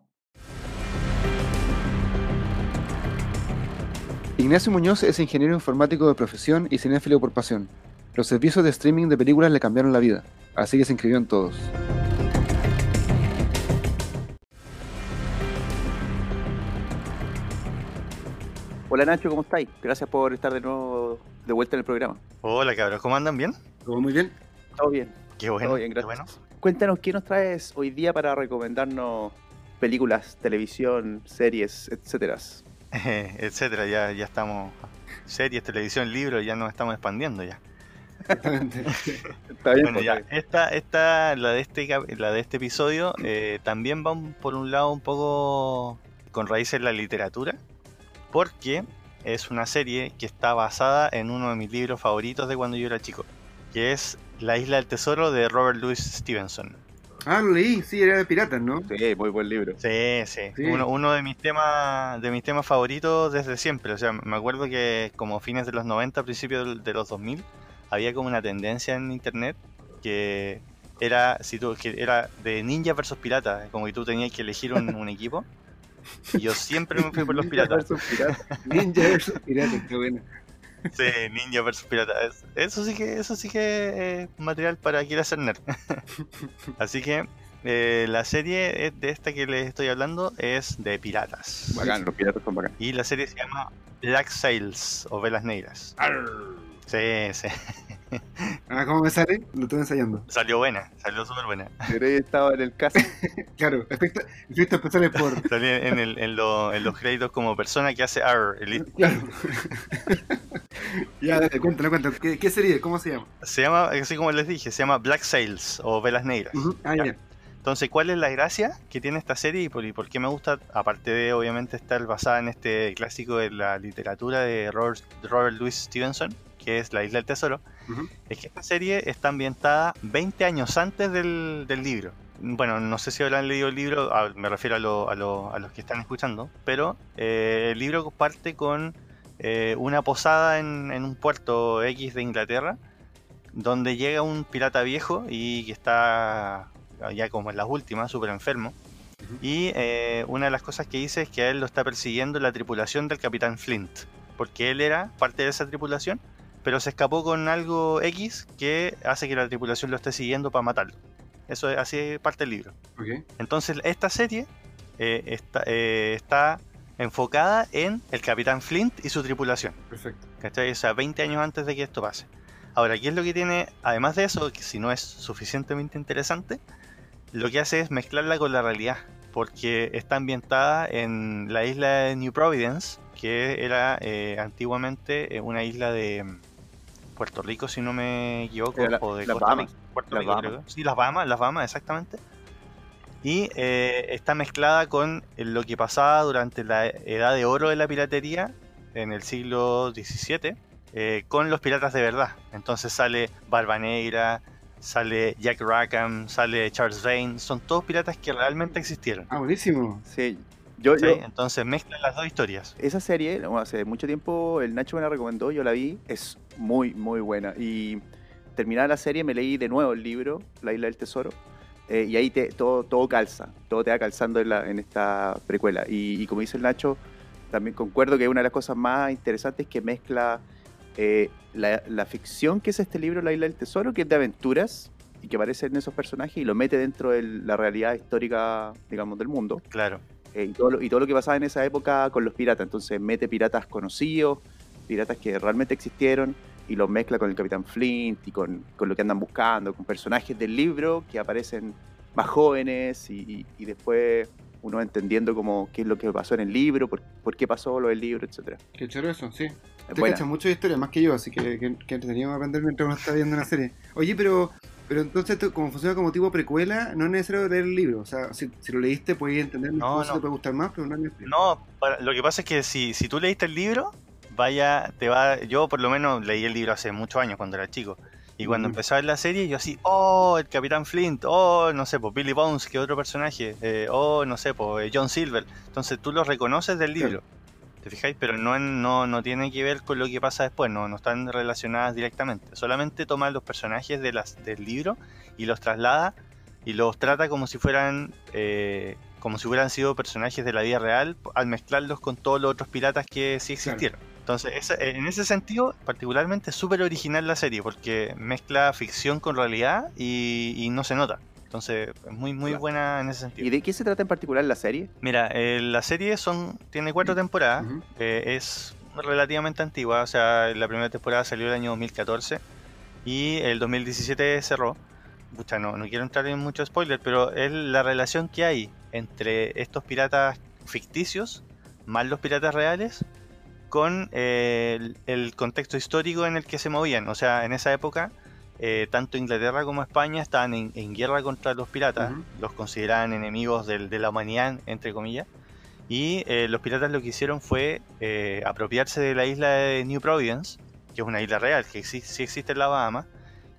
Ignacio Muñoz es ingeniero informático de profesión y cinéfilo por pasión. Los servicios de streaming de películas le cambiaron la vida, así que se inscribió en todos. Hola Nacho, ¿cómo estáis? Gracias por estar de nuevo de vuelta en el programa. Hola cabros, ¿cómo andan bien? ¿Todo muy bien? Todo bien. Qué bueno, Todo bien, qué gracias. bueno. Cuéntanos, ¿qué nos traes hoy día para recomendarnos películas, televisión, series, etcétera? etcétera, ya, ya estamos. Series, televisión, libros, ya nos estamos expandiendo ya. Exactamente. Está bien, Bueno, ya, está bien. esta, esta, la de este, la de este episodio, eh, también va un- por un lado un poco con raíces en la literatura, porque es una serie que está basada en uno de mis libros favoritos de cuando yo era chico, que es La Isla del Tesoro de Robert Louis Stevenson. Ah, lo leí, sí, era de piratas, ¿no? Sí, muy buen libro. Sí, sí, Sí. Uno, uno de mis temas de mis temas favoritos desde siempre. O sea, me acuerdo que como fines de los 90, principios de los 2000, había como una tendencia en internet que era si tú, que era de ninja versus pirata, como que tú tenías que elegir un, un equipo. Y yo siempre me fui por los piratas. Ninja versus piratas, qué bueno. Sí, ninja versus pirata. Es- Eso sí que, eso sí que es material para quien hacer nerd. Así que eh, la serie de esta que les estoy hablando es de piratas. Bacán, los piratas son bacán. Y la serie se llama Black Sails o Velas Negras. Sí, sí. Ah, ¿cómo me sale? Lo estoy ensayando. Salió buena, salió súper buena. Pero he estado en el caso. Claro, efectos efectos especiales por... Salió en, el- en lo- en los créditos como persona que hace R. el- Claro. ya, dale, cuéntalo, cuéntalo. ¿Qué, ¿Qué serie? ¿Cómo se llama? Se llama, así como les dije, se llama Black Sails o Velas Negras. Ujú, Ah, Ya. ya. Entonces, ¿cuál es la gracia que tiene esta serie y por, y por qué me gusta? Aparte de, obviamente, estar basada en este clásico de la literatura de Robert, Robert Louis Stevenson, que es La Isla del Tesoro, es que esta serie está ambientada 20 años antes del, del libro. Bueno, no sé si habrán leído el libro, a- me refiero a, lo- a lo- a los que están escuchando, pero eh, el libro parte con eh, una posada en, en un puerto X de Inglaterra, donde llega un pirata viejo y que está ya como en las últimas, súper enfermo. Y eh, una de las cosas que dice es que a él lo está persiguiendo la tripulación del capitán Flint, porque él era parte de esa tripulación, pero se escapó con algo X que hace que la tripulación lo esté siguiendo para matarlo. Eso es así parte del libro. Entonces esta serie eh, está, eh, está enfocada en el capitán Flint y su tripulación. Perfecto. ¿Cachai? O sea, 20 años antes de que esto pase. Ahora, ¿qué es lo que tiene, además de eso, que si no es suficientemente interesante, lo que hace es mezclarla con la realidad, porque está ambientada en la isla de New Providence, que era eh, antiguamente una isla de Puerto Rico, si no me equivoco, la- o de las Costa Bahamas. Rica, Puerto Las Rico, Bahamas. creo. Sí, las Bahamas, las Bahamas, exactamente. Y eh, está mezclada con lo que pasaba durante la edad de oro de la piratería en el siglo XVII eh, con los piratas de verdad. Entonces sale Barba Negra, sale Jack Rackham, sale Charles Vane, son todos piratas que realmente existieron. Ah, buenísimo. Sí, yo, ¿sí? yo- Entonces mezclan las dos historias. esa serie, bueno, hace mucho tiempo el Nacho me la recomendó, yo la vi, es muy, muy buena. Y terminada la serie me leí de nuevo el libro, La Isla del Tesoro, eh, y ahí te, todo, todo calza, todo te va calzando en, la- en esta precuela. Y, y como dice el Nacho, también concuerdo que una de las cosas más interesantes es que mezcla eh, la, la ficción que es este libro, La Isla del Tesoro, que es de aventuras y que aparecen esos personajes y lo mete dentro de la realidad histórica, digamos, del mundo. Claro. Eh, y, todo lo, y todo lo que pasaba en esa época con los piratas. Entonces mete piratas conocidos, piratas que realmente existieron, y los mezcla con el Capitán Flint y con, con lo que andan buscando, con personajes del libro que aparecen más jóvenes y, y- y después uno entendiendo como qué es lo que pasó en el libro, por, por qué pasó lo del libro, etc. Qué choro eso, sí. Te cachas mucho de historia, más que yo, así que, que, que entretenido aprender mientras uno está viendo una serie. Oye, pero pero entonces, como funciona como tipo precuela, no es necesario leer el libro. O sea, si, si lo leíste, puedes entender No, cosas, no. te puede gustar más, pero no es necesario. No, para- lo que pasa es que si, si tú leíste el libro, vaya, te va. Yo por lo menos leí el libro hace muchos años cuando era chico. Y cuando Ujú. empezó a ver la serie, yo así, oh, el Capitán Flint, oh, no sé, pues Billy Bones, que otro personaje, eh, oh, no sé, pues John Silver. Entonces tú lo reconoces del libro, ¿te fijáis? Pero no, en- no, no tiene que ver con lo que pasa después, no, no están relacionadas directamente. Solamente toma los personajes de las, del libro y los traslada y los trata como si fueran eh, como si hubieran sido personajes de la vida real al mezclarlos con todos los otros piratas que sí existieron. Entonces, esa- en ese sentido, particularmente es súper original la serie porque mezcla ficción con realidad y, y no se nota. Entonces, es muy, muy Claro. buena en ese sentido. ¿Y de qué se trata en particular la serie? Mira, eh, la serie son tiene cuatro temporadas. Eh, es relativamente antigua. O sea, la primera temporada salió el año 2014 y el 2017 cerró. Pucha, no, no quiero entrar en mucho spoiler, pero es la relación que hay entre estos piratas ficticios más los piratas reales con eh, el, el contexto histórico en el que se movían. O sea, en esa época, eh, tanto Inglaterra como España estaban en, en guerra contra los piratas, Ujú. los consideraban enemigos del- de la humanidad, entre comillas. Y eh, los piratas lo que hicieron fue eh, apropiarse de la isla de New Providence, que es una isla real, que exi- sí existe en la Bahama,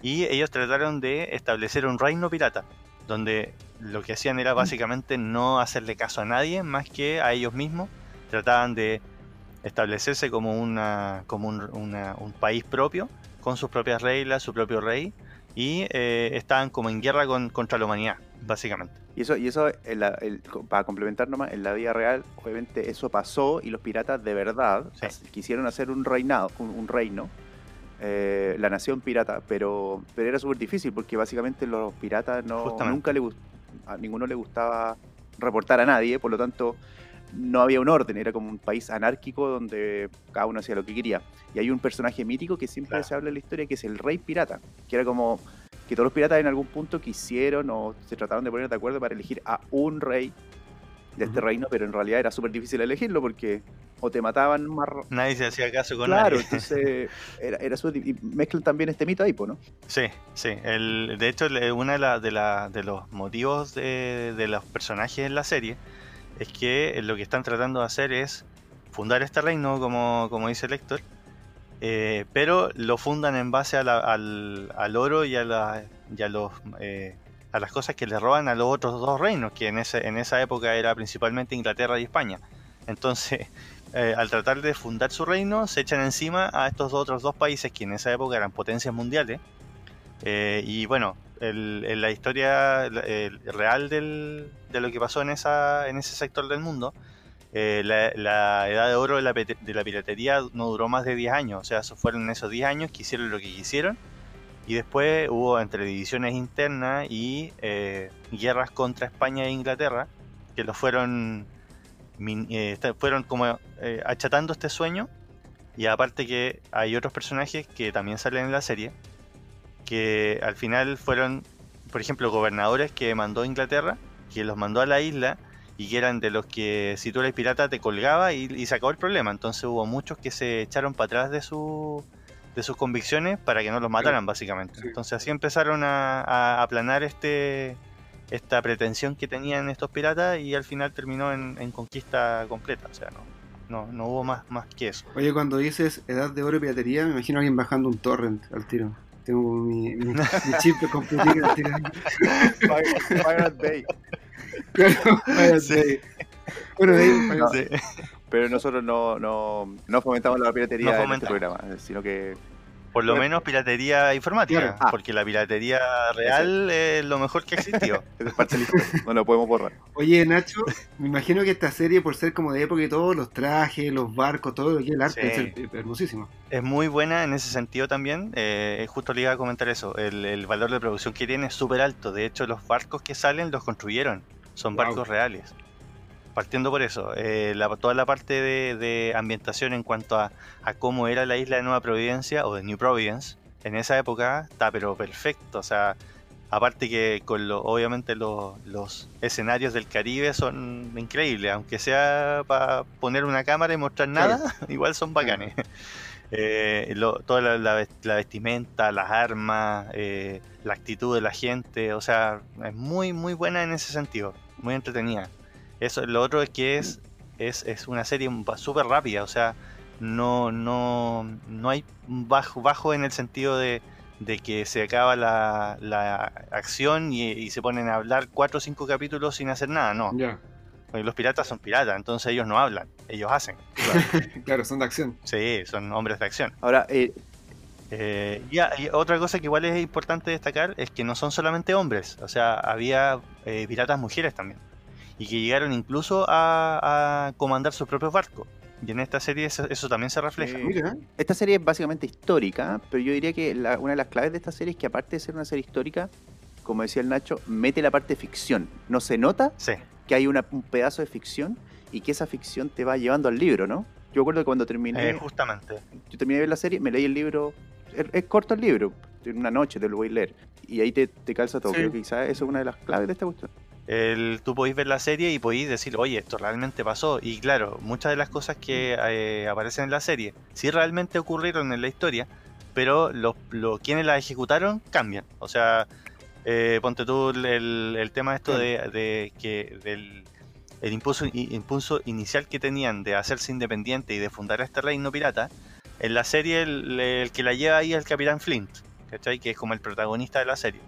y ellos trataron de establecer un reino pirata, donde lo que hacían era básicamente no hacerle caso a nadie más que a ellos mismos, trataban de establecerse como, una, como un, una- un país propio, con sus propias reglas, su propio rey, y eh, estaban como en guerra con, contra la humanidad, básicamente. Y eso, y eso en la- el- para complementar nomás, en la vida real, obviamente eso pasó y los piratas de verdad Sí. as- quisieron hacer un reinado, un, un reino, eh, la nación pirata, pero, pero era súper difícil porque básicamente los piratas no Justamente. nunca le a ninguno le gustaba reportar a nadie, por lo tanto no había un orden, era como un país anárquico donde cada uno hacía lo que quería. Y hay un personaje mítico que siempre Claro. se habla en la historia que es el rey pirata, que era como que todos los piratas en algún punto quisieron o se trataron de poner de acuerdo para elegir a un rey de este reino, pero en realidad era súper difícil elegirlo porque o te mataban más... Nadie se hacía caso con Claro, nadie. entonces era, era súper difícil. Y mezclan también este mito ahí, ¿no? Sí, sí. El, de hecho, uno de, la- de, la- de los motivos de, de los personajes en la serie es que lo que están tratando de hacer es fundar este reino, como, como dice el eh, pero lo fundan en base a al, al oro y a, la- y a los, eh, a las cosas que le roban a los otros dos reinos, que en, ese, en esa época era principalmente Inglaterra y España. Entonces, eh, al tratar de fundar su reino, se echan encima a estos otros dos países que en esa época eran potencias mundiales. Y bueno, el- el- la historia real del- de lo que pasó en, esa, en ese sector del mundo, eh, la, edad de oro de la, de la piratería no duró más de 10 años. O sea, fueron esos 10 años que hicieron lo que quisieron. Y después hubo entre divisiones internas y eh, guerras contra España e Inglaterra, que lo fueron, eh, fueron como achatando este sueño. Y aparte que hay otros personajes que también salen en la serie, que al final fueron, por ejemplo, gobernadores que mandó Inglaterra, que los mandó a la isla y que eran de los que si tú eres pirata te colgaba y, y se acabó el problema. Entonces hubo muchos que se echaron para atrás de su de sus convicciones para que no los mataran básicamente. Sí. Entonces así empezaron a, a aplanar este esta pretensión que tenían estos piratas y al final terminó en, en conquista completa. O sea, no, no, no hubo más, más que eso. Oye, cuando dices edad de oro y piratería, me imagino a alguien bajando un torrent al tiro. Tengo mi, mi, mi chip de tiro. Pirate Bay. Claro, Sí. Bueno, de ahí, No. Sí. Pero nosotros no, no, no fomentamos la piratería No en este programa, sino que Por lo menos piratería informática, Claro. Ah. porque la piratería real es lo mejor que existió. es parte no lo podemos borrar. Oye, Nacho, me imagino que esta serie, por ser como de época y todo, los trajes, los barcos, todo lo que el arte, Sí. es hermosísimo. Es muy buena en ese sentido también. eh, justo le iba a comentar eso. El, el valor de producción que tiene es súper alto. De hecho, los barcos que salen los construyeron. Son Wow. barcos reales. Partiendo por eso, eh, la- toda la parte de, de ambientación en cuanto a, a cómo era la isla de Nueva Providencia o de New Providence en esa época está pero perfecto. O sea, aparte que con lo, obviamente los, los escenarios del Caribe son increíbles, aunque sea para poner una cámara y mostrar nada, igual son bacanes. Eh, lo- toda la, la la vestimenta, las armas, eh, la actitud de la gente, o sea, es muy muy buena en ese sentido, muy entretenida. Eso, lo otro es que es, es, es una serie súper rápida, o sea, no, no, no hay bajo, bajo en el sentido de, de que se acaba la, la acción y, y se ponen a hablar cuatro o cinco capítulos sin hacer nada, no. Porque los piratas son piratas, entonces ellos no hablan, ellos hacen. claro, son de acción. Sí, son hombres de acción. Ahora, eh, Eh, y, a- y otra cosa que igual es importante destacar es que no son solamente hombres, o sea, había eh, piratas mujeres también. Y que llegaron incluso a, a comandar sus propios barcos. Y en esta serie eso, eso también se refleja. Sí. Esta serie es básicamente histórica, pero yo diría que la- una de las claves de esta serie es que aparte de ser una serie histórica, como decía el Nacho, mete la parte de ficción. No se nota Sí, que hay una- un pedazo de ficción y que esa ficción te va llevando al libro, ¿no? Yo recuerdo que cuando terminé, eh, justamente. yo terminé de ver la serie, me leí el libro, es, es corto el libro, en una noche te lo voy a leer, y ahí te, te calza todo. Sí. Creo que quizás eso es una de las claves de esta cuestión. El- tú podéis ver la serie y podéis decir, oye, esto realmente pasó. Y claro, muchas de las cosas que eh, aparecen en la serie sí realmente ocurrieron en la historia, pero los, los quienes la ejecutaron cambian. O sea, eh, ponte tú el, el- tema esto de, de que del el impulso, impulso inicial que tenían de hacerse independiente y de fundar este reino pirata, en la serie el, el que la lleva ahí es el Capitán Flint, ¿cachai? Que es como el protagonista de la serie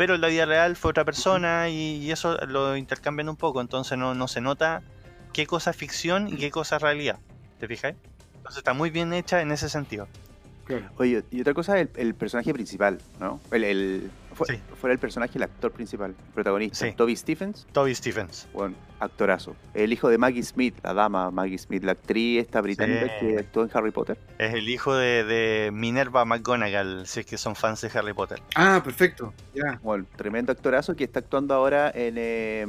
pero en la vida real fue otra persona y, y eso lo intercambian un poco, entonces no, no se nota qué cosa es ficción y qué cosa es realidad. ¿Te fijáis? Entonces está muy bien hecha en ese sentido. claro. Oye, y otra cosa, el, el personaje principal, ¿no? El, el, fue- Sí. fuera el personaje, el actor principal, el protagonista, Sí. Toby Stephens, Toby Stephens. bueno, actorazo. El hijo de Maggie Smith, la dama Maggie Smith, la actriz esta británica Sí. que actuó en Harry Potter. Es el hijo de, de Minerva McGonagall, si es que son fans de Harry Potter. Ah, perfecto. Ya, Bueno, tremendo actorazo que está actuando ahora en eh,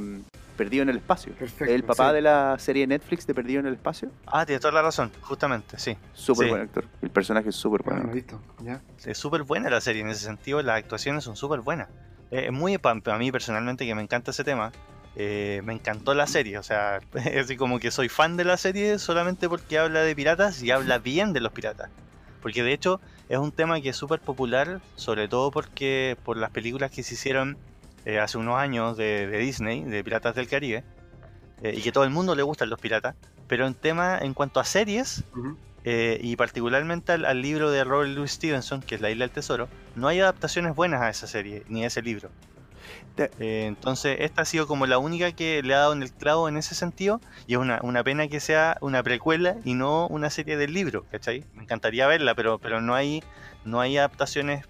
Perdido en el Espacio. perfecto. el papá sí. de la serie Netflix de Perdido en el Espacio. Ah, tienes toda la razón, justamente, sí. Súper Sí. buen actor. El personaje es súper Ah, no bueno. visto. Ya. Es súper buena la serie en ese sentido, las actuaciones son súper buenas. Eh, Es muy para mí personalmente que me encanta ese tema. eh, me encantó la serie, o sea, es así como que soy fan de la serie solamente porque habla de piratas y habla bien de los piratas. Porque de hecho es un tema que es súper popular, sobre todo porque por las películas que se hicieron eh, hace unos años de, de Disney, de Piratas del Caribe, eh, y que todo el mundo le gustan los piratas. Pero en tema, en cuanto a series, eh, y particularmente al, al libro de Robert Louis Stevenson, que es La Isla del Tesoro, no hay adaptaciones buenas a esa serie, ni a ese libro. Entonces, esta ha sido como la única que le ha dado en el clavo en ese sentido, y es una, una pena que sea una precuela y no una serie del libro, ¿cachai? Me encantaría verla, pero, pero no hay no hay adaptaciones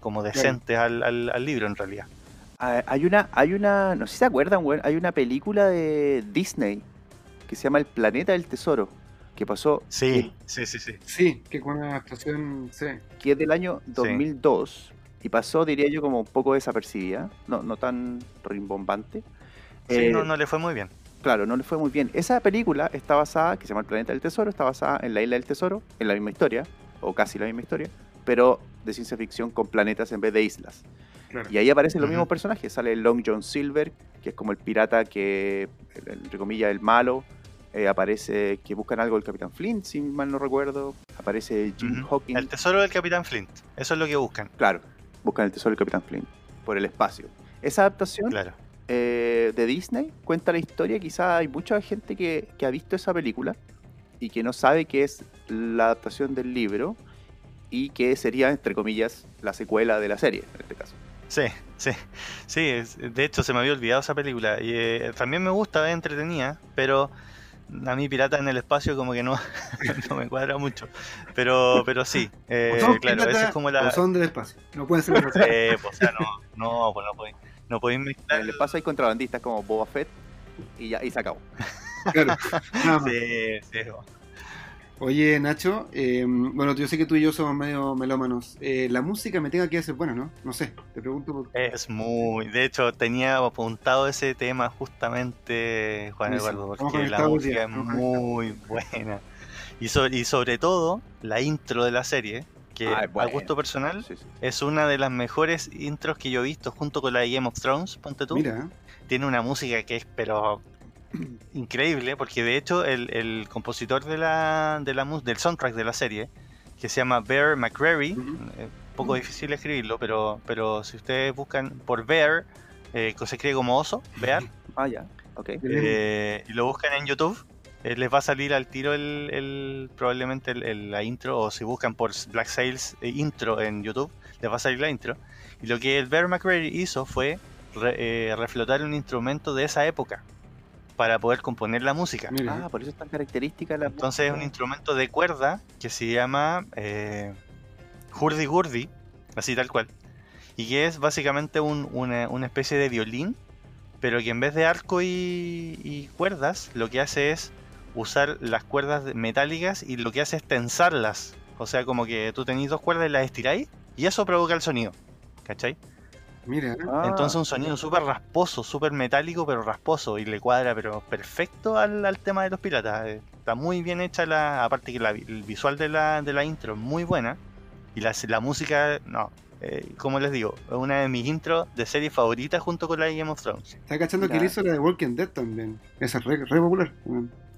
como decentes al, al- al libro en realidad. Ah, Hay una, hay una, no sé si se acuerdan, weón, hay una película de Disney que se llama El Planeta del Tesoro, que pasó, Sí, sí, sí, sí. Sí, qué buena actuación. Sí. que es del año 2002 y pasó, diría yo, como un poco desapercibida, no, no tan rimbombante. Sí, Eh, no, no le fue muy bien. Claro, no le fue muy bien. Esa película está basada, que se llama El Planeta del Tesoro, está basada en la Isla del Tesoro, en la misma historia, o casi la misma historia, pero de ciencia ficción con planetas en vez de islas. Claro. Y ahí aparecen los mismos personajes. Sale Long John Silver, que es como el pirata que, entre comillas, el malo. Eh, aparece que buscan algo del Capitán Flint, si mal no recuerdo. Aparece Jim. Hawkins. El tesoro del Capitán Flint. Eso es lo que buscan. Claro, buscan el tesoro del Capitán Flint por el espacio. Esa adaptación Claro. eh, de Disney cuenta la historia. Quizá hay mucha gente que, que ha visto esa película y que no sabe que es la adaptación del libro y que sería, entre comillas, la secuela de la serie, en este caso. Sí, sí. Sí, es- de hecho se me había olvidado esa película. Y eh, también me gusta, es entretenida, pero a mí Pirata en el Espacio como que no, no me cuadra mucho. Pero, pero sí, eh, claro, esa piratas es como la... son del espacio. No pueden ser los Eh, pues, o sea, no, no, pues no podéis no podéis mezclar. En el espacio hay contrabandistas como Boba Fett y ya y se acabó. Claro. Nada más. Sí, sí, Oye, Nacho, eh, bueno, yo sé que tú y yo somos medio melómanos. Eh, la música me tenga que ser buena, ¿no? No sé, te pregunto por... Es muy. De hecho, tenía apuntado ese tema justamente, Juan. Eduardo, porque la música es muy buena. Y, so- y sobre todo, la intro de la serie, que Ah, es a gusto personal Sí, sí. es una de las mejores intros que yo he visto, junto con la de Game of Thrones, ponte tú. Mira, Tiene una música que es, pero. increíble, porque de hecho, el, el compositor de la, de la, del soundtrack de la serie, que se llama Bear McCreary, Ujú. eh, poco difícil escribirlo, pero, pero si ustedes buscan por Bear, eh, que se escribe como oso, Bear, Ah, ya. Ok. eh, y lo buscan en YouTube, eh, les va a salir al tiro el, el- probablemente el- el- la intro, o si buscan por Black Sails eh, intro en YouTube, les va a salir la intro. Y lo que el Bear McCreary hizo fue re- eh, reflotar un instrumento de esa época para poder componer la música. mira. Ah, por eso es tan característica la Entonces es un instrumento de cuerda que se llama eh, hurdy gurdy, así tal cual, y que es básicamente un- una, una especie de violín, pero que en vez de arco y, y cuerdas, lo que hace es usar las cuerdas metálicas y lo que hace es tensarlas. O sea, como que tú tenéis dos cuerdas y las estiráis, y eso provoca el sonido. ¿Cachai? Mira, Ah, Entonces un sonido súper rasposo, súper metálico, pero rasposo, y le cuadra, pero perfecto al, al tema de los piratas. Eh, Está muy bien hecha la, aparte que la vi- el visual de la, de la intro es muy buena, y la, la música, no, eh, como les digo, es una de mis intros de serie favoritas junto con la de Game of Thrones. está cachando que Mira. él hizo la de Walking Dead también. Esa es re, re popular.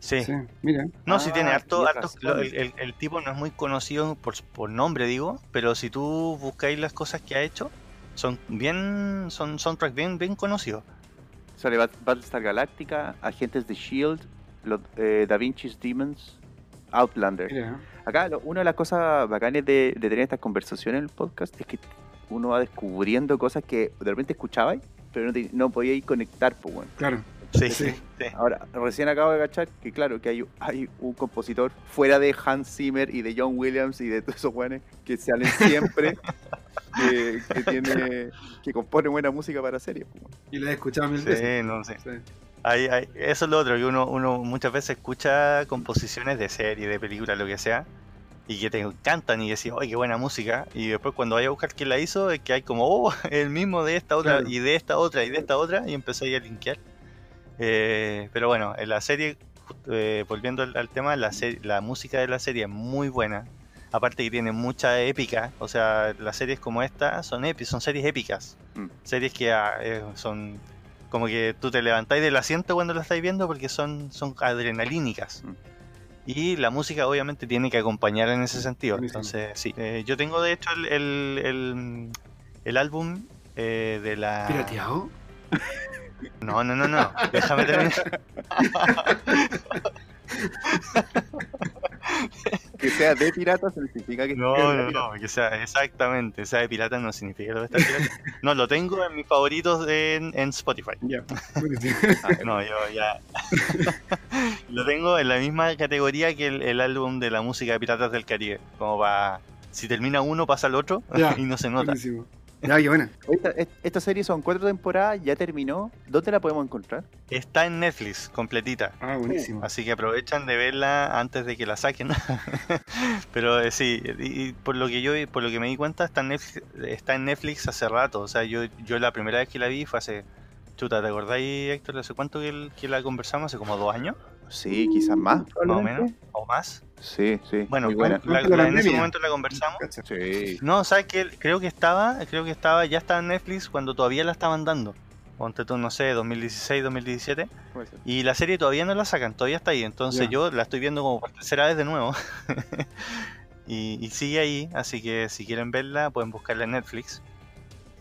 Sí. Sí, mira. No, si Ah, tiene harto, tienes harto- el, el- el tipo no es muy conocido por, por nombre, digo, pero si tú buscáis las cosas que ha hecho, son bien, son soundtrack bien, bien conocidos. Sale Bat- Battlestar Galactica, Agentes de Shield, los, eh, Da Vinci's Demons, Outlander. Acá, lo- una de las cosas bacanes de, de tener estas conversaciones en el podcast es que uno va descubriendo cosas que de repente escuchabais, pero no, te- no podíais conectar, pues bueno. claro. Sí, Sí. sí. Ahora, recién acabo de cachar que claro, que hay, hay un compositor fuera de Hans Zimmer y de John Williams y de todos esos buenos que salen siempre, que, que tiene, que compone buena música para series. Y la he escuchado mil veces. Sí, no sé. Sí. Hay- hay- eso es lo otro, que uno, uno muchas veces escucha composiciones de serie, de película, lo que sea, y que te encantan y decís, ¡ay, qué buena música! Y después cuando vayas a buscar quién la hizo, es que hay como, ¡oh, el mismo de esta otra, Claro. y de esta otra, y de esta otra, y empecé a linkear. Eh, pero bueno, en la serie, eh, volviendo al, al tema, la, la música de la serie es muy buena. Aparte que tiene mucha épica, o sea, las series como esta son epi- son series épicas. Mm. Series que ah, eh, son como que tú te levantáis del asiento cuando la estáis viendo porque son, son adrenalínicas. Mm. Y la música obviamente tiene que acompañar en ese sentido. Buenísimo. Entonces, sí. Eh, yo tengo de hecho el, el, el- el álbum eh, de la... ¿Pirateado? No, no, no, no. Déjame terminar. Que sea de pirata significa que No, sea de no, no, que sea exactamente, sea de pirata no significa que lo pirata. No, lo tengo en mis favoritos en, en Spotify. Ya. buenísimo. No, yo ya. lo tengo en la misma categoría que el, el álbum de la música de Piratas del Caribe. Como para. Si termina uno, pasa al otro y no se nota. Buenísimo. Ya, qué buena. Esta, est- esta serie son cuatro temporadas, ya terminó. ¿Dónde la podemos encontrar? Está en Netflix, completita. Ah, buenísimo. Así que aprovechan de verla antes de que la saquen. Pero eh, sí, y, y por lo que yo por lo que me di cuenta está en Netflix, está en Netflix hace rato. O sea, yo, yo la primera vez que la vi fue hace. Chuta, ¿te acordáis, Héctor? ¿Hace cuánto que, el- que la conversamos? ¿Hace como dos años? Sí, quizás más, más o menos, o más. Sí, sí. Bueno, la- en ese momento la conversamos. Sí. No, ¿sabes qué? Creo que estaba, creo que estaba, ya estaba en Netflix cuando todavía la estaban dando. Ponte tú, no sé, 2016, 2017. puede ser. Y la serie todavía no la sacan, todavía está ahí. Entonces yo la estoy viendo como por tercera vez de nuevo. y, y sigue ahí, así que si quieren verla, pueden buscarla en Netflix.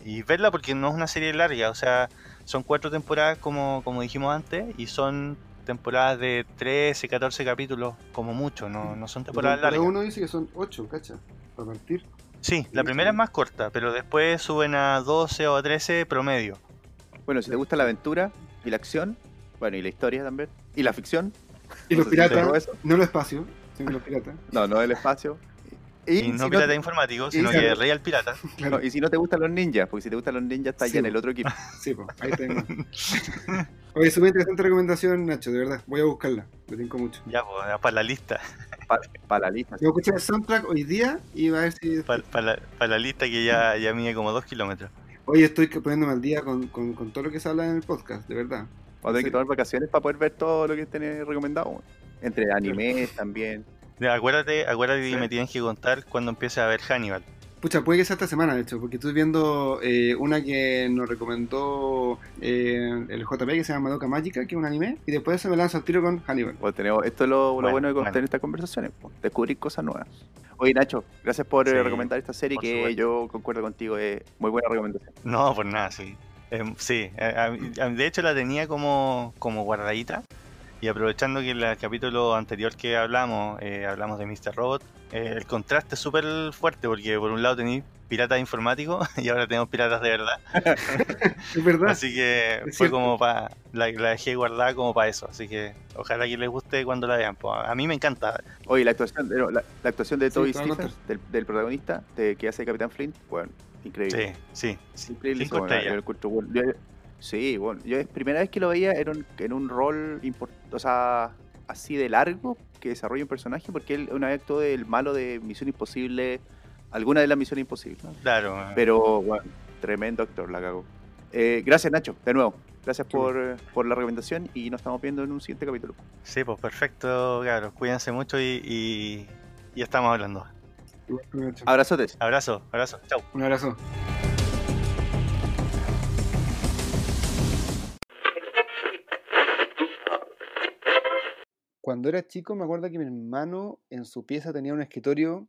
Y verla porque no es una serie larga, o sea, son cuatro temporadas como, como dijimos antes, y son temporadas de 13, 14 capítulos, como mucho, no, no son temporadas temporada largas. uno dice que son 8, cacha. Para partir. Sí, la primera es más corta, pero después suben a 12 o a 13 promedio. Bueno, si te gusta la aventura y la acción, bueno, y la historia también, y la ficción. Y no los si piratas, no los espacios, sino los piratas. No, no el espacio. Y, Y no si pirata te- informático, sino si- que real pirata. Claro, no, y si no te gustan los ninjas, porque si te gustan los ninjas, estás Sí, ya en el otro equipo. sí, pues, ahí tengo. Oye, súper interesante recomendación, Nacho, de verdad. Voy a buscarla, me tengo mucho. Ya, pues, ya para la lista. Para la lista. Voy a escuchar el soundtrack hoy día y va a ver si. Para la, pa' la lista que ya, ya mide como 2 kilómetros. Hoy estoy poniéndome al día con, con, con todo lo que se habla en el podcast, de verdad. Vamos a tener que tomar vacaciones para poder ver todo lo que tenés recomendado. Entre animes también. Acuérdate, acuérdate que Sí. me tienes que contar cuando empieces a ver Hannibal. Pucha, puede que sea esta semana, de hecho, porque estoy viendo eh, una que nos recomendó eh, el JP que se llama Madoka Mágica, que es un anime, y después se me lanza al tiro con Hannibal. Pues tenemos, esto es lo, lo Bueno, bueno de bueno. tener estas conversaciones, pues, descubrir cosas nuevas. Oye, Nacho, gracias por eh, Sí, recomendar esta serie que supuesto. yo concuerdo contigo, es muy buena recomendación. No, por nada, sí. Em, sí, a- a- de hecho la tenía como, como guardadita. Y aprovechando que en el capítulo anterior que hablamos, eh, hablamos de Mr. Robot, eh, el contraste es súper fuerte porque por un lado tenéis piratas informáticos y ahora tenemos piratas de verdad. Es verdad. Así que Es fue cierto. como para. La, la dejé guardada como para eso. Así que ojalá que les guste cuando la vean. Pues, a mí me encanta. Oye, la actuación, no, la, la actuación de Sí, Toby Stephens, del, del protagonista, de, que hace Capitán Flint, bueno, Sí, increíble. sí. sí. Increíble. Bueno. Yo- sí, bueno, yo es primera vez que lo veía en un, en un rol import- o sea, así de largo que desarrolla un personaje, porque él una vez actuó del malo de Misión Imposible, alguna de las Misiones Imposibles. Claro. Pero, bueno, tremendo actor, la cago. Eh, gracias, Nacho, de nuevo. Gracias por, eh, por la recomendación y nos estamos viendo en un siguiente capítulo. Sí, pues perfecto, claro. Cuídense mucho y, y, y estamos hablando. Abrazotes. Abrazo, abrazo. Chao. Un abrazo. Cuando era chico me acuerdo que mi hermano en su pieza tenía un escritorio,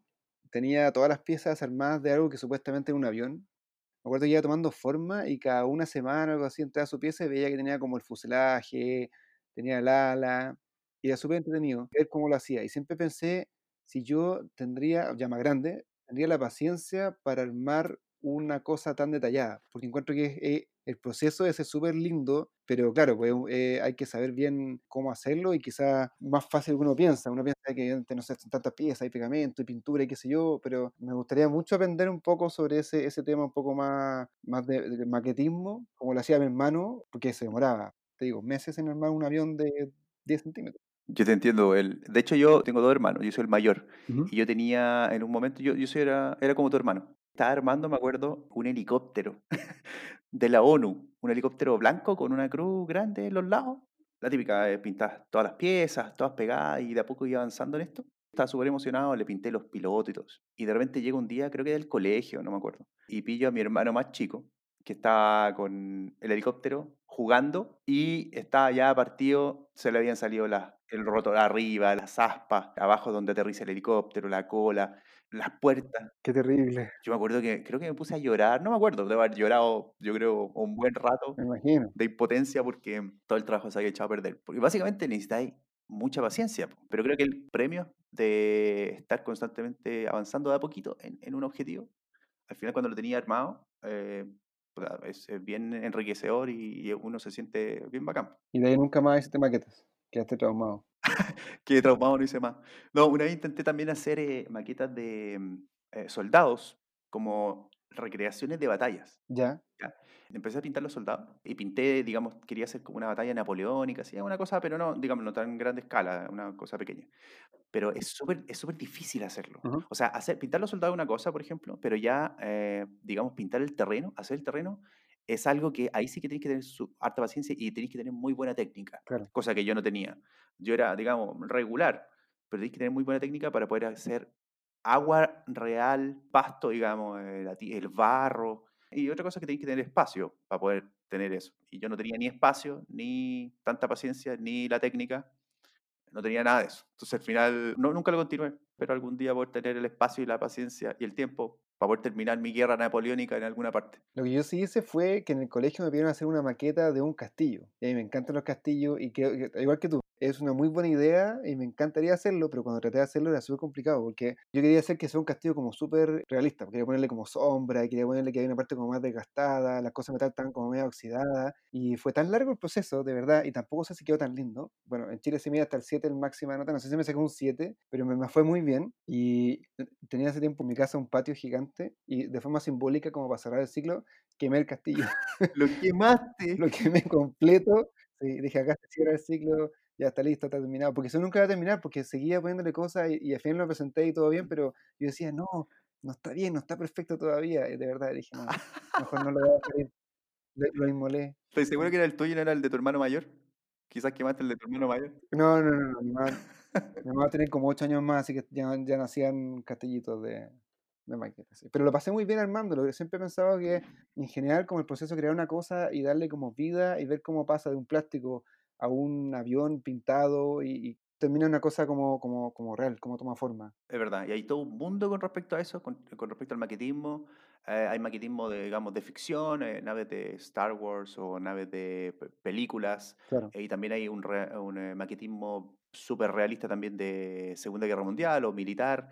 tenía todas las piezas armadas de algo que supuestamente era un avión. Me acuerdo que iba tomando forma y cada una semana o algo así entraba a su pieza y veía que tenía como el fuselaje, tenía el ala, y era súper entretenido ver cómo lo hacía. Y siempre pensé, si yo tendría, ya más grande, tendría la paciencia para armar una cosa tan detallada, porque encuentro que eh, el proceso ese es súper lindo, pero claro, pues eh, hay que saber bien cómo hacerlo y quizás más fácil que uno piensa. Uno piensa que evidentemente, no sé, son tantas piezas, hay pegamento, hay pintura y qué sé yo, pero me gustaría mucho aprender un poco sobre ese, ese tema un poco más, más de, de maquetismo, como lo hacía mi hermano, porque se demoraba, te digo, meses en armar un avión de 10 centímetros. Yo te entiendo. El, de hecho, yo tengo dos hermanos, yo soy el mayor. Y yo tenía, en un momento, yo, yo soy era, era como tu hermano. Estaba armando, me acuerdo, un helicóptero de la ONU. Un helicóptero blanco con una cruz grande en los lados. La típica, eh, pintar todas las piezas, todas pegadas y de a poco iba avanzando en esto. Estaba súper emocionado, le pinté los pilotos y todo. Y de repente llega un día, creo que del colegio, no me acuerdo. Y pillo a mi hermano más chico, que estaba con el helicóptero jugando y estaba ya partido, se le habían salido las, el rotor arriba, las aspas, abajo donde aterriza el helicóptero, la cola, las puertas. Qué terrible, Yo me acuerdo que creo que me puse a llorar, no me acuerdo, debo haber llorado, yo creo, un buen rato me imagino. de impotencia porque todo el trabajo se había echado a perder. Porque básicamente necesitáis mucha paciencia, pero creo que el premio de estar constantemente avanzando de a poquito en, en un objetivo, al final cuando lo tenía armado, eh, es, bien enriquecedor y, y uno se siente bien bacán. Y de ahí nunca más hiciste maquetas, quedaste traumado. Que traumado no hice más. No, una vez intenté también hacer eh, maquetas de mm, eh, soldados como recreaciones de batallas. ¿Ya? Empecé a pintar los soldados y pinté, digamos, quería hacer como una batalla napoleónica, así, una cosa, pero no, digamos, no tan grande escala, una cosa pequeña. Pero es súper es súper difícil hacerlo. Ujú. O sea, hacer, pintar los soldados es una cosa, por ejemplo, pero ya, eh, digamos, pintar el terreno, hacer el terreno, es algo que ahí sí que tienes que tener su harta paciencia y tienes que tener muy buena técnica, Claro. cosa que yo no tenía. Yo era, digamos, regular, pero tienes que tener muy buena técnica para poder hacer agua real, pasto, digamos, eh, el barro. Y otra cosa que tienes que tener espacio para poder tener eso. Y yo no tenía ni espacio, ni tanta paciencia, ni la técnica. No tenía nada de eso. Entonces al final no, nunca lo continué, pero algún día poder tener el espacio y la paciencia y el tiempo para poder terminar mi guerra napoleónica en alguna parte. Lo que yo sí hice fue que en el colegio me pidieron hacer una maqueta de un castillo. Y a mí me encantan los castillos y creo igual que tú, es una muy buena idea y me encantaría hacerlo, pero cuando traté de hacerlo era súper complicado porque yo quería hacer que sea un castillo como súper realista. Quería ponerle como sombra, quería ponerle que hay una parte como más desgastada, las cosas metal estaban como medio oxidadas. Y fue tan largo el proceso, de verdad, y tampoco sé si quedó tan lindo. Bueno, en Chile se mide hasta el 7 el máxima nota, no sé si me sacó un 7, pero me, me fue muy bien. Y tenía hace tiempo en mi casa un patio gigante y de forma simbólica, como para cerrar el ciclo, quemé el castillo. Lo quemaste. Lo quemé completo. Sí, dije, acá se cierra el ciclo, ya está listo, está terminado. Porque eso nunca va a terminar, porque seguía poniéndole cosas y, y al final lo presenté y todo bien, pero yo decía, no, no está bien, no está perfecto todavía. Y de verdad dije, no, mejor no lo voy a hacer. Lo, lo inmolé. ¿Estoy seguro que era el tuyo y no era el de tu hermano mayor? Quizás quemaste el de tu hermano mayor. No, no, no, no. Mi mamá, mi mamá va a tener como ocho años más, así que ya, ya nacían castillitos de, de maquetas. Pero lo pasé muy bien armándolo. Siempre he pensado que en general como el proceso de crear una cosa y darle como vida y ver cómo pasa de un plástico a un avión pintado y, y termina una cosa como, como, como real, como toma forma. Es verdad, y hay todo un mundo con respecto a eso, con, con respecto al maquetismo. Eh, hay maquetismo de, digamos, de ficción, eh, naves de Star Wars o naves de pe- películas. Claro. eh, y también hay un, re- un, eh, maquetismo súper realista también de Segunda Guerra Mundial o militar.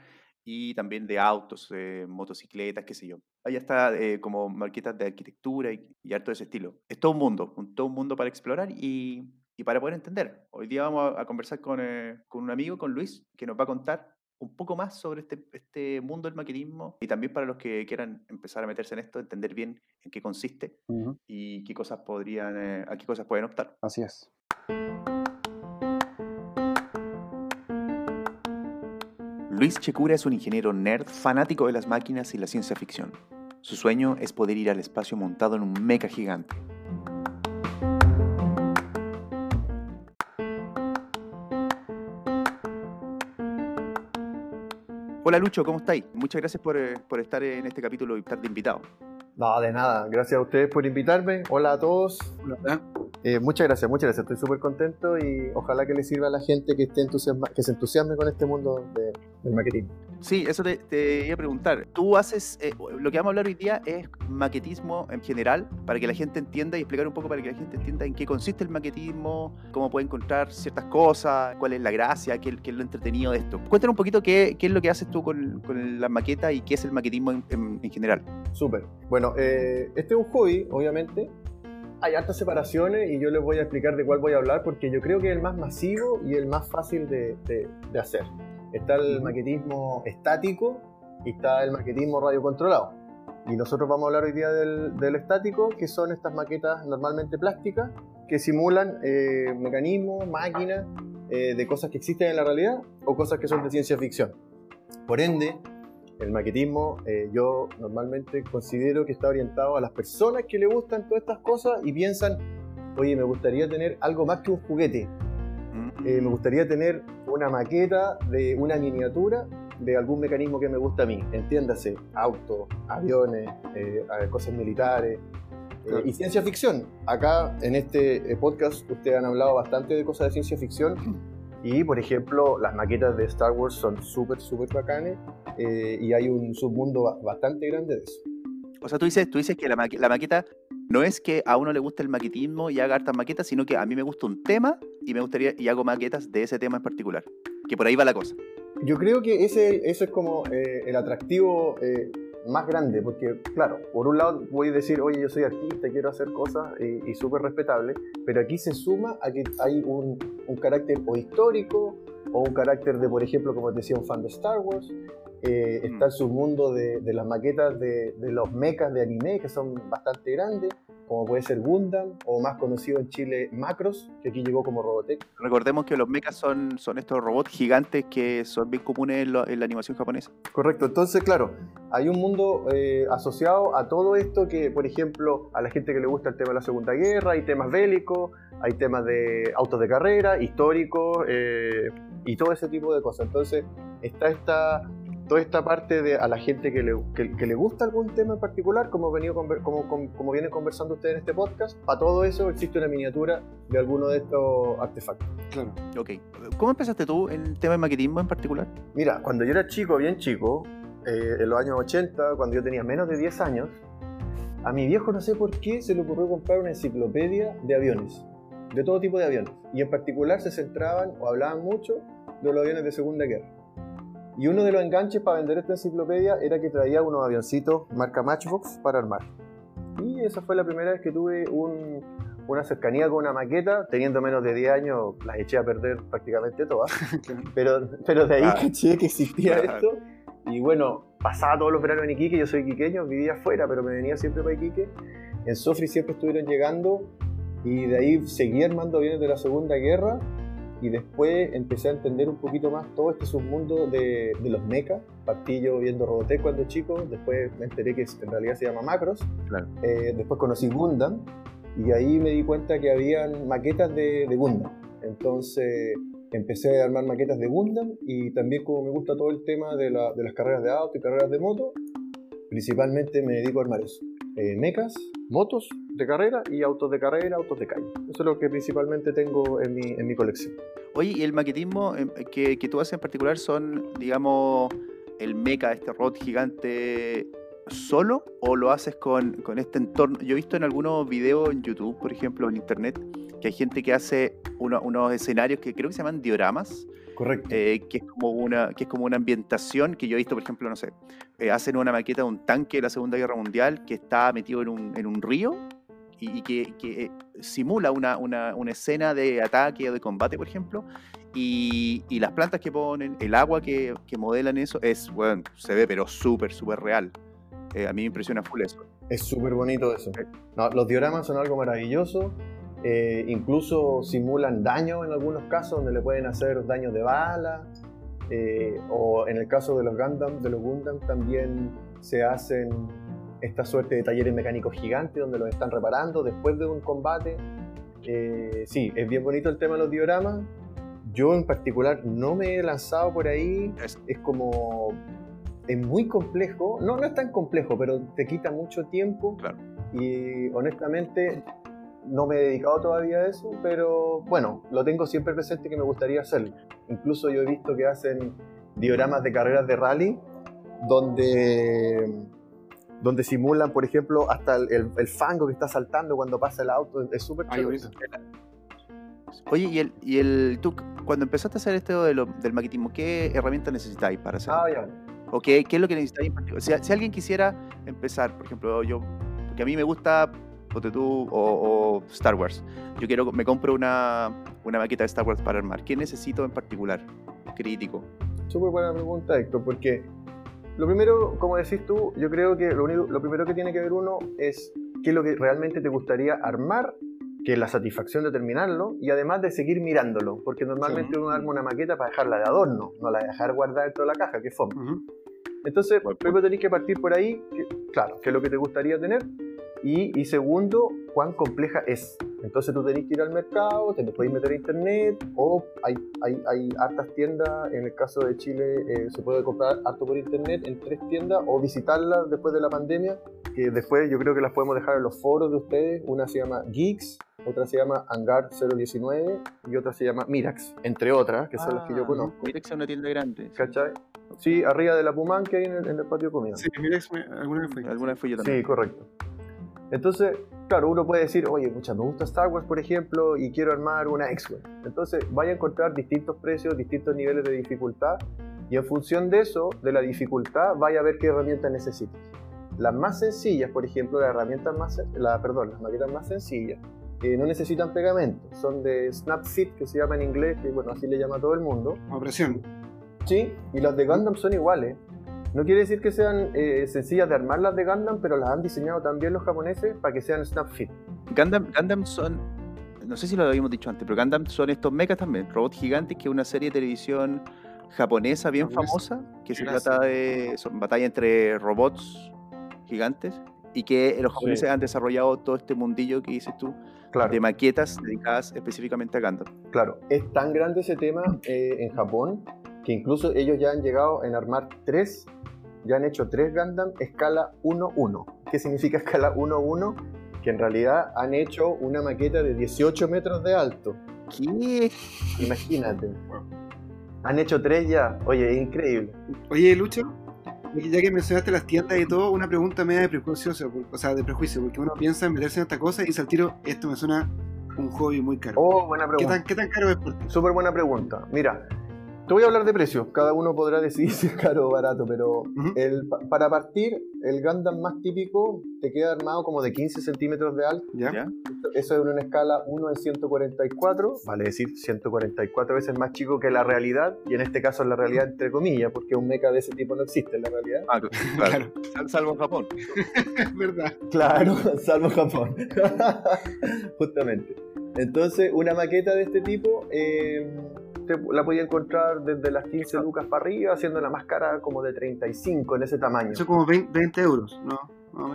Y también de autos, eh, motocicletas, qué sé yo. Allá está eh, como maquetas de arquitectura y, y harto de ese estilo. Es todo un mundo, un, todo un mundo para explorar y, y para poder entender. Hoy día vamos a, a conversar con, eh, con un amigo, con Luis, que nos va a contar un poco más sobre este, este mundo del maquetismo y también para los que quieran empezar a meterse en esto, entender bien en qué consiste y qué cosas podrían, eh, a qué cosas pueden optar. Así es. Luis Checura es un ingeniero nerd fanático de las máquinas y la ciencia ficción. Su sueño es poder ir al espacio montado en un mecha gigante. Hola Lucho, ¿cómo estáis? Muchas gracias por, eh, por estar en este capítulo y estar de invitado. No, de nada. Gracias a ustedes por invitarme. Hola a todos. Hola. Eh, muchas gracias, muchas gracias. Estoy súper contento y ojalá que le sirva a la gente que, esté entusiasma, que se entusiasme con este mundo de- del maquetismo. Sí, eso te, te iba a preguntar. Tú haces, eh, lo que vamos a hablar hoy día es maquetismo en general, para que la gente entienda y explicar un poco para que la gente entienda en qué consiste el maquetismo, cómo puede encontrar ciertas cosas, cuál es la gracia, qué, qué es lo entretenido de esto. Cuéntanos un poquito qué, qué es lo que haces tú con, con la maqueta y qué es el maquetismo en, en- en general. Súper. Bueno, eh, este es un hobby, obviamente. Hay hartas separaciones y yo les voy a explicar de cuál voy a hablar porque yo creo que es el más masivo y el más fácil de, de- de hacer. Está el maquetismo estático y está el maquetismo radiocontrolado. Y nosotros vamos a hablar hoy día del, del estático, que son estas maquetas normalmente plásticas que simulan eh, mecanismos, máquinas eh, de cosas que existen en la realidad o cosas que son de ciencia ficción. Por ende, el maquetismo yo yo normalmente considero que está orientado a las personas que le gustan todas estas cosas y piensan, oye, me gustaría tener algo más que un juguete. Eh, me gustaría tener una maqueta de una miniatura de algún mecanismo que me gusta a mí. Entiéndase, autos, aviones, eh, cosas militares. eh, Claro. y ciencia ficción. Acá en este podcast ustedes han hablado bastante de cosas de ciencia ficción. Y, por ejemplo, las maquetas de Star Wars son súper, súper bacanes. y hay un submundo ba- bastante grande de eso. O sea, tú dices, tú dices que la maqueta no es que a uno le guste el maquetismo y haga hartas maquetas, sino que a mí me gusta un tema y me gustaría y hago maquetas de ese tema en particular. Que por ahí va la cosa. Yo creo que ese, eso es como eh, el atractivo eh, más grande, porque claro, por un lado voy a decir, oye, yo soy artista, quiero hacer cosas y, y súper respetable, pero aquí se suma a que hay un, un carácter o histórico o un carácter de, por ejemplo, como te decía, un fan de Star Wars. Eh, Mm. Está el submundo de, de las maquetas de, de los mechas de anime, que son bastante grandes. como puede ser Gundam, o más conocido en Chile Macros, que aquí llegó como Robotech. Recordemos que los mechas son, son estos robots gigantes que son bien comunes en, lo- en la animación japonesa. Correcto, entonces claro, hay un mundo eh, asociado a todo esto que, por ejemplo, a la gente que le gusta el tema de la Segunda Guerra, hay temas bélicos, hay temas de autos de carrera, históricos eh, y todo ese tipo de cosas. Entonces está esta, toda esta parte de a la gente que le, que, que le gusta algún tema en particular, como, venido conver- como, como, como vienen conversando ustedes en este podcast, para todo eso existe una miniatura de alguno de estos artefactos. Claro. Ok. ¿Cómo empezaste tú el tema de maquetismo en particular? Mira, cuando yo era chico, bien chico, eh, en los años 80, cuando yo tenía menos de 10 años, a mi viejo no sé por qué se le ocurrió comprar una enciclopedia de aviones, de todo tipo de aviones. Y en particular se centraban o hablaban mucho de los aviones de Segunda Guerra. Y uno de los enganches para vender esta enciclopedia era que traía unos avioncitos marca Matchbox para armar. Y esa fue la primera vez que tuve un- una cercanía con una maqueta. Teniendo menos de 10 años, las eché a perder prácticamente todas. Pero, pero de ahí Ah. caché que existía esto. Y bueno, pasaba todos los veranos en Iquique. Yo soy iquiqueño, vivía afuera, pero me venía siempre para Iquique. En Sofri siempre estuvieron llegando. Y de ahí seguí armando aviones de la Segunda Guerra. Y después empecé a entender un poquito más todo este submundo de, de los mechas. Partí yo viendo Robotech cuando chico. Después me enteré que en realidad se llama Macros. Claro. Eh, después conocí Gundam. Y ahí me di cuenta que habían maquetas de, de Gundam. Entonces empecé a armar maquetas de Gundam y también como me gusta todo el tema de, la- de las carreras de auto y carreras de moto, principalmente me dedico a armar eso. Eh, mechas, motos de carrera y autos de carrera, autos de calle. Eso es lo que principalmente tengo en mi, en mi colección. Oye, ¿y el maquetismo em, que, que tú haces en particular son, digamos, el mecha, este robot gigante solo o lo haces con, con este entorno? Yo he visto en algunos videos en YouTube, por ejemplo, en internet, que hay gente que hace uno- unos escenarios que creo que se llaman dioramas, Correcto. eh, que, es como una, que es como una ambientación que yo he visto, por ejemplo, no sé, eh, hacen una maqueta de un tanque de la Segunda Guerra Mundial que está metido en un, en un río y, y que, que, eh, simula una, una, una escena de ataque o de combate, por ejemplo, y, y las plantas que ponen, el agua que, que modelan eso, es, bueno, se ve pero súper, súper real. Eh, a mí me impresiona full eso. Es súper bonito eso. No, los dioramas son algo maravilloso. Eh, incluso simulan daño en algunos casos, donde le pueden hacer daño de bala. eh, o en el caso de los Gundam, de los Gundam también se hacen esta suerte de talleres mecánicos gigantes donde los están reparando después de un combate. Eh, sí, es bien bonito el tema de los dioramas. Yo en particular no me he lanzado por ahí. Es- Es como es muy complejo. No, no es tan complejo, pero te quita mucho tiempo. Claro. Y honestamente no me he dedicado todavía a eso, pero bueno, lo tengo siempre presente que me gustaría hacerlo. Incluso yo he visto que hacen dioramas de carreras de rally donde, donde simulan, por ejemplo, hasta el, el- el fango que está saltando cuando pasa el auto. Es súper chévere. Oye, y el, y el tú, cuando empezaste a hacer esto de lo- del maquetismo, ¿qué herramientas necesitáis para hacerlo? Ah, ya. ¿O qué, qué es lo que necesitáis? Si, si alguien quisiera empezar, por ejemplo, yo, porque a mí me gusta ponte tú, o, o Star Wars, yo quiero, me compro una, una maqueta de Star Wars para armar, ¿qué necesito en particular? Crítico. Súper buena pregunta, Héctor, porque lo primero, como decís tú, yo creo que lo, único, lo primero que tiene que ver uno es qué es lo que realmente te gustaría armar, que es la satisfacción de terminarlo, y además de seguir mirándolo, porque normalmente uno arma una maqueta para dejarla de adorno, no la de dejar guardada dentro de la caja, que es fome. Ujú. Entonces, Buen punto. primero tenés que partir por ahí, que- claro, qué es lo que te gustaría tener, y, y segundo, cuán compleja es. Entonces tú tenés que ir al mercado, te podéis meter a internet, o hay, hay, hay hartas tiendas, en el caso de Chile eh, se puede comprar harto por internet en tres tiendas, o visitarlas después de la pandemia, que después yo creo que las podemos dejar en los foros de ustedes. Una se llama Geeks, otra se llama Hangar 019 y otra se llama Mirax, entre otras, que son las que yo Ah, conozco. Mira que sea una tienda grande. ¿Cachai? Sí, arriba de la Pumán que hay en el, en el patio de comida. Sí, mira, eso me- alguna vez fui. Alguna vez fui yo también. Sí, correcto. Entonces, claro, uno puede decir, oye, mucha, me gusta Star Wars, por ejemplo, y quiero armar una X-Wing. Entonces, vaya a encontrar distintos precios, distintos niveles de dificultad, y en función de eso, de la dificultad, vaya a ver qué herramientas necesitas. Las más sencillas, por ejemplo, las herramientas más, la, perdón, las maquetas más sencillas, eh, no necesitan pegamento, son de Snapfit, que se llama en inglés, que bueno, así le llama a todo el mundo. A presión. Sí, y las de Gundam son iguales. No quiere decir que sean eh, sencillas de armar las de Gundam, pero las han diseñado también los japoneses para que sean snap fit. Gundam, Gundam son, no sé si lo habíamos dicho antes, pero Gundam son estos mechas también, robots gigantes, que es una serie de televisión japonesa bien famosa, que se trata de son batalla entre robots gigantes y que los japoneses Sí. han desarrollado todo este mundillo que dices tú Claro. de maquetas dedicadas específicamente a Gundam. Claro, es tan grande ese tema eh, en Japón que incluso ellos ya han llegado en armar tres, ya han hecho tres Gundam escala 1-1. ¿Qué significa escala 1-1? Que en realidad han hecho una maqueta de 18 metros de alto. ¿Qué? Imagínate. Han hecho tres ya. Oye, es increíble. Oye, Lucho, ya que mencionaste las tiendas y todo, una pregunta media de prejuicio, o sea, de prejuicio, porque uno piensa en meterse en esta cosa y dice al tiro, esto me suena un hobby muy caro. Oh, buena ¿Qué, pregunta. tan, ¿Qué tan caro es por ti? Súper buena pregunta. Mira, te voy a hablar de precios. Cada uno podrá decidir si es caro o barato, pero el, para partir, el Gundam más típico te queda armado como de 15 centímetros de alto. ¿Ya? ¿Ya? Eso es una escala 1 en 144, vale decir 144 veces más chico que la realidad, y en este caso es la realidad entre comillas, porque un mecha de ese tipo no existe en la realidad. Ah, claro. Claro, Sal- Salvo en Japón. es verdad. Claro, salvo Japón. Justamente. Entonces, una maqueta de este tipo eh, te- la podía encontrar desde las 15 lucas para arriba, haciendo la más cara como de 35 en ese tamaño. Eso es como 20, 20 euros, ¿no?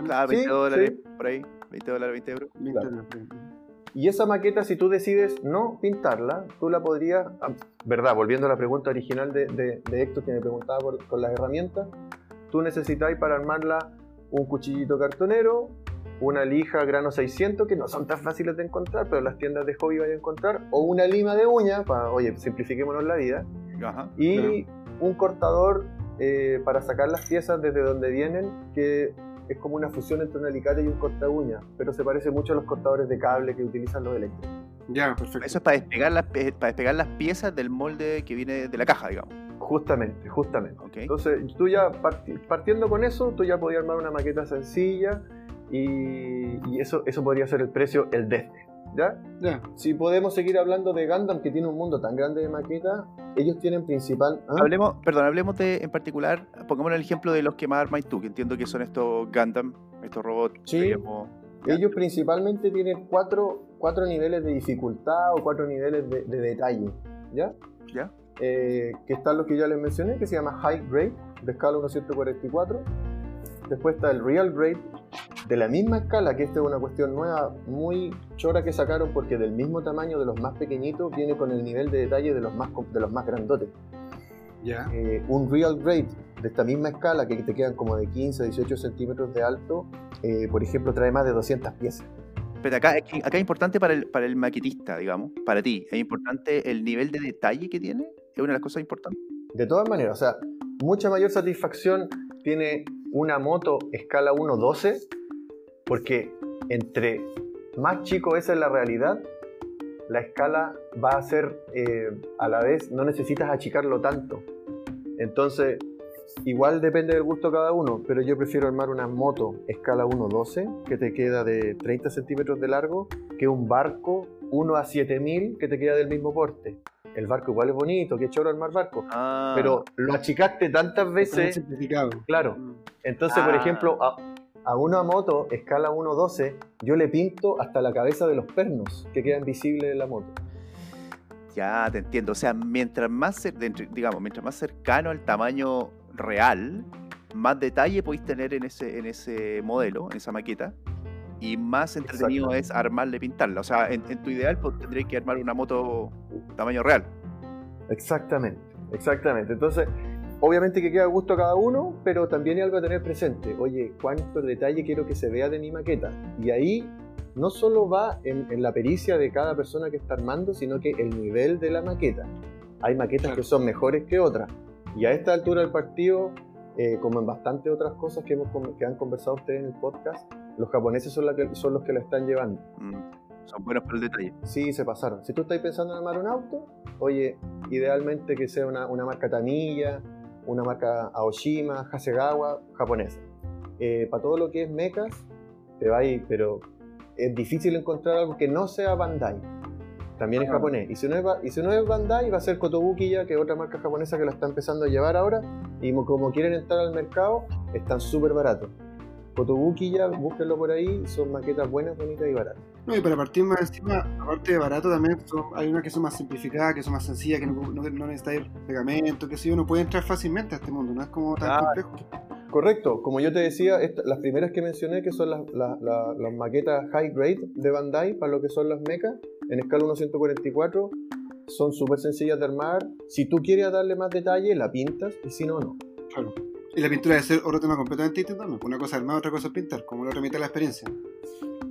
Claro, 20 Sí, dólares sí. por ahí. 20 dólares, 20 euros. 20 claro. euros, por. Y esa maqueta, si tú decides no pintarla, tú la podrías, ah, verdad, volviendo a la pregunta original de, de, de Héctor que me preguntaba por, con las herramientas, tú necesitáis para armarla un cuchillito cartonero, una lija grano 600, que no son tan fáciles de encontrar, pero las tiendas de hobby vais a encontrar, o una lima de uña, para, oye, simplifiquémonos la vida, Ajá. y un cortador eh, para sacar las piezas desde donde vienen, que es como una fusión entre un alicate y un corta uña, pero se parece mucho a los cortadores de cable que utilizan los eléctricos. Ya, perfecto. Eso es para despegar, las, para despegar las piezas del molde que viene de la caja, digamos. Justamente, justamente. ¿ok? Entonces, tú ya parti- partiendo con eso, tú ya podías armar una maqueta sencilla y, y eso, eso podría ser el precio, el desde. ¿Ya? Ya. Si podemos seguir hablando de Gundam, que tiene un mundo tan grande de maquetas, ellos tienen principal. ¿ah? Hablemos, perdón, hablemos de, en particular, pongámonos el ejemplo de los que más armáis tú, que entiendo que son estos Gundam, estos robots. Sí. veíamos. Ellos principalmente tienen cuatro, cuatro niveles de dificultad o cuatro niveles de, de detalle. ¿Ya? ¿Ya? Eh, que están los que ya les mencioné, que se llama High Grade, de escala 144. Después está el Real Grade, de la misma escala, que esta es una cuestión nueva, muy chora que sacaron, porque del mismo tamaño de los más pequeñitos viene con el nivel de detalle de los más, de los más grandotes. Ya. Eh, un Real Grade de esta misma escala, que te quedan como de 15 a 18 centímetros de alto, eh, por ejemplo, trae más de 200 piezas. Pero acá, acá es importante para el, para el maquetista, digamos, para ti, es importante el nivel de detalle que tiene, es una de las cosas importantes. De todas maneras, o sea, mucha mayor satisfacción tiene una moto escala 1.12, porque entre más chico es en la realidad, la escala va a ser eh, a la vez, no necesitas achicarlo tanto. Entonces, igual depende del gusto de cada uno, pero yo prefiero armar una moto escala 1.12 que te queda de 30 centímetros de largo que un barco 1 a 7000 que te queda del mismo porte. El barco igual es bonito, qué choro armar barco, Ah, pero lo achicaste tantas veces, simplificado. claro. Mm. Entonces, por Ah. ejemplo, a, a una moto escala 1.12 yo le pinto hasta la cabeza de los pernos que quedan visibles en la moto. Ya, te entiendo. O sea, mientras más, digamos, mientras más cercano al tamaño real, más detalle podéis tener en ese, en ese modelo, en esa maqueta, y más entretenido es armarla y pintarla. O sea, en, en tu ideal pues, tendréis que armar una moto tamaño real. Exactamente, exactamente. Entonces, obviamente que queda a gusto a cada uno, pero también hay algo a tener presente. Oye, ¿cuánto detalle quiero que se vea de mi maqueta? Y ahí no solo va en, en la pericia de cada persona que está armando, sino que el nivel de la maqueta. Hay maquetas Claro. que son mejores que otras. Y a esta altura del partido, eh, como en bastantes otras cosas que, hemos, que han conversado ustedes en el podcast, los japoneses son, la que- son los que la están llevando. Mm, Son buenos para el detalle. Sí, se pasaron. Si tú estás pensando en armar un auto, oye, idealmente que sea una, una marca Tamiya, una marca Aoshima, Hasegawa, japonesa. Para todo lo que es mechas, te va a ir, pero es difícil encontrar algo que no sea Bandai. También es japonés. Y si, no es, y si no es Bandai, va a ser Kotobuki ya, que es otra marca japonesa que la está empezando a llevar ahora. Y mo- como quieren entrar al mercado, están súper baratos. Kotobuki ya, búsquenlo por ahí, son maquetas buenas, bonitas y baratas. No, y para partir más encima, aparte de barato, también son- hay unas que son más simplificadas, que son más sencillas, que no, no, no necesitáis pegamento, que si uno puede entrar fácilmente a este mundo, no es como tan Ah, complejo. Correcto, como yo te decía, esta- las primeras que mencioné, que son las, las- las- las maquetas high grade de Bandai, para lo que son las mechas, en escala 1.144, son súper sencillas de armar. Si tú quieres darle más detalle, la pintas, y si no, no. Claro. Y la pintura debe ser otro tema completamente distinto, ¿no? Una cosa es armar, otra cosa es pintar, como mitad de la experiencia.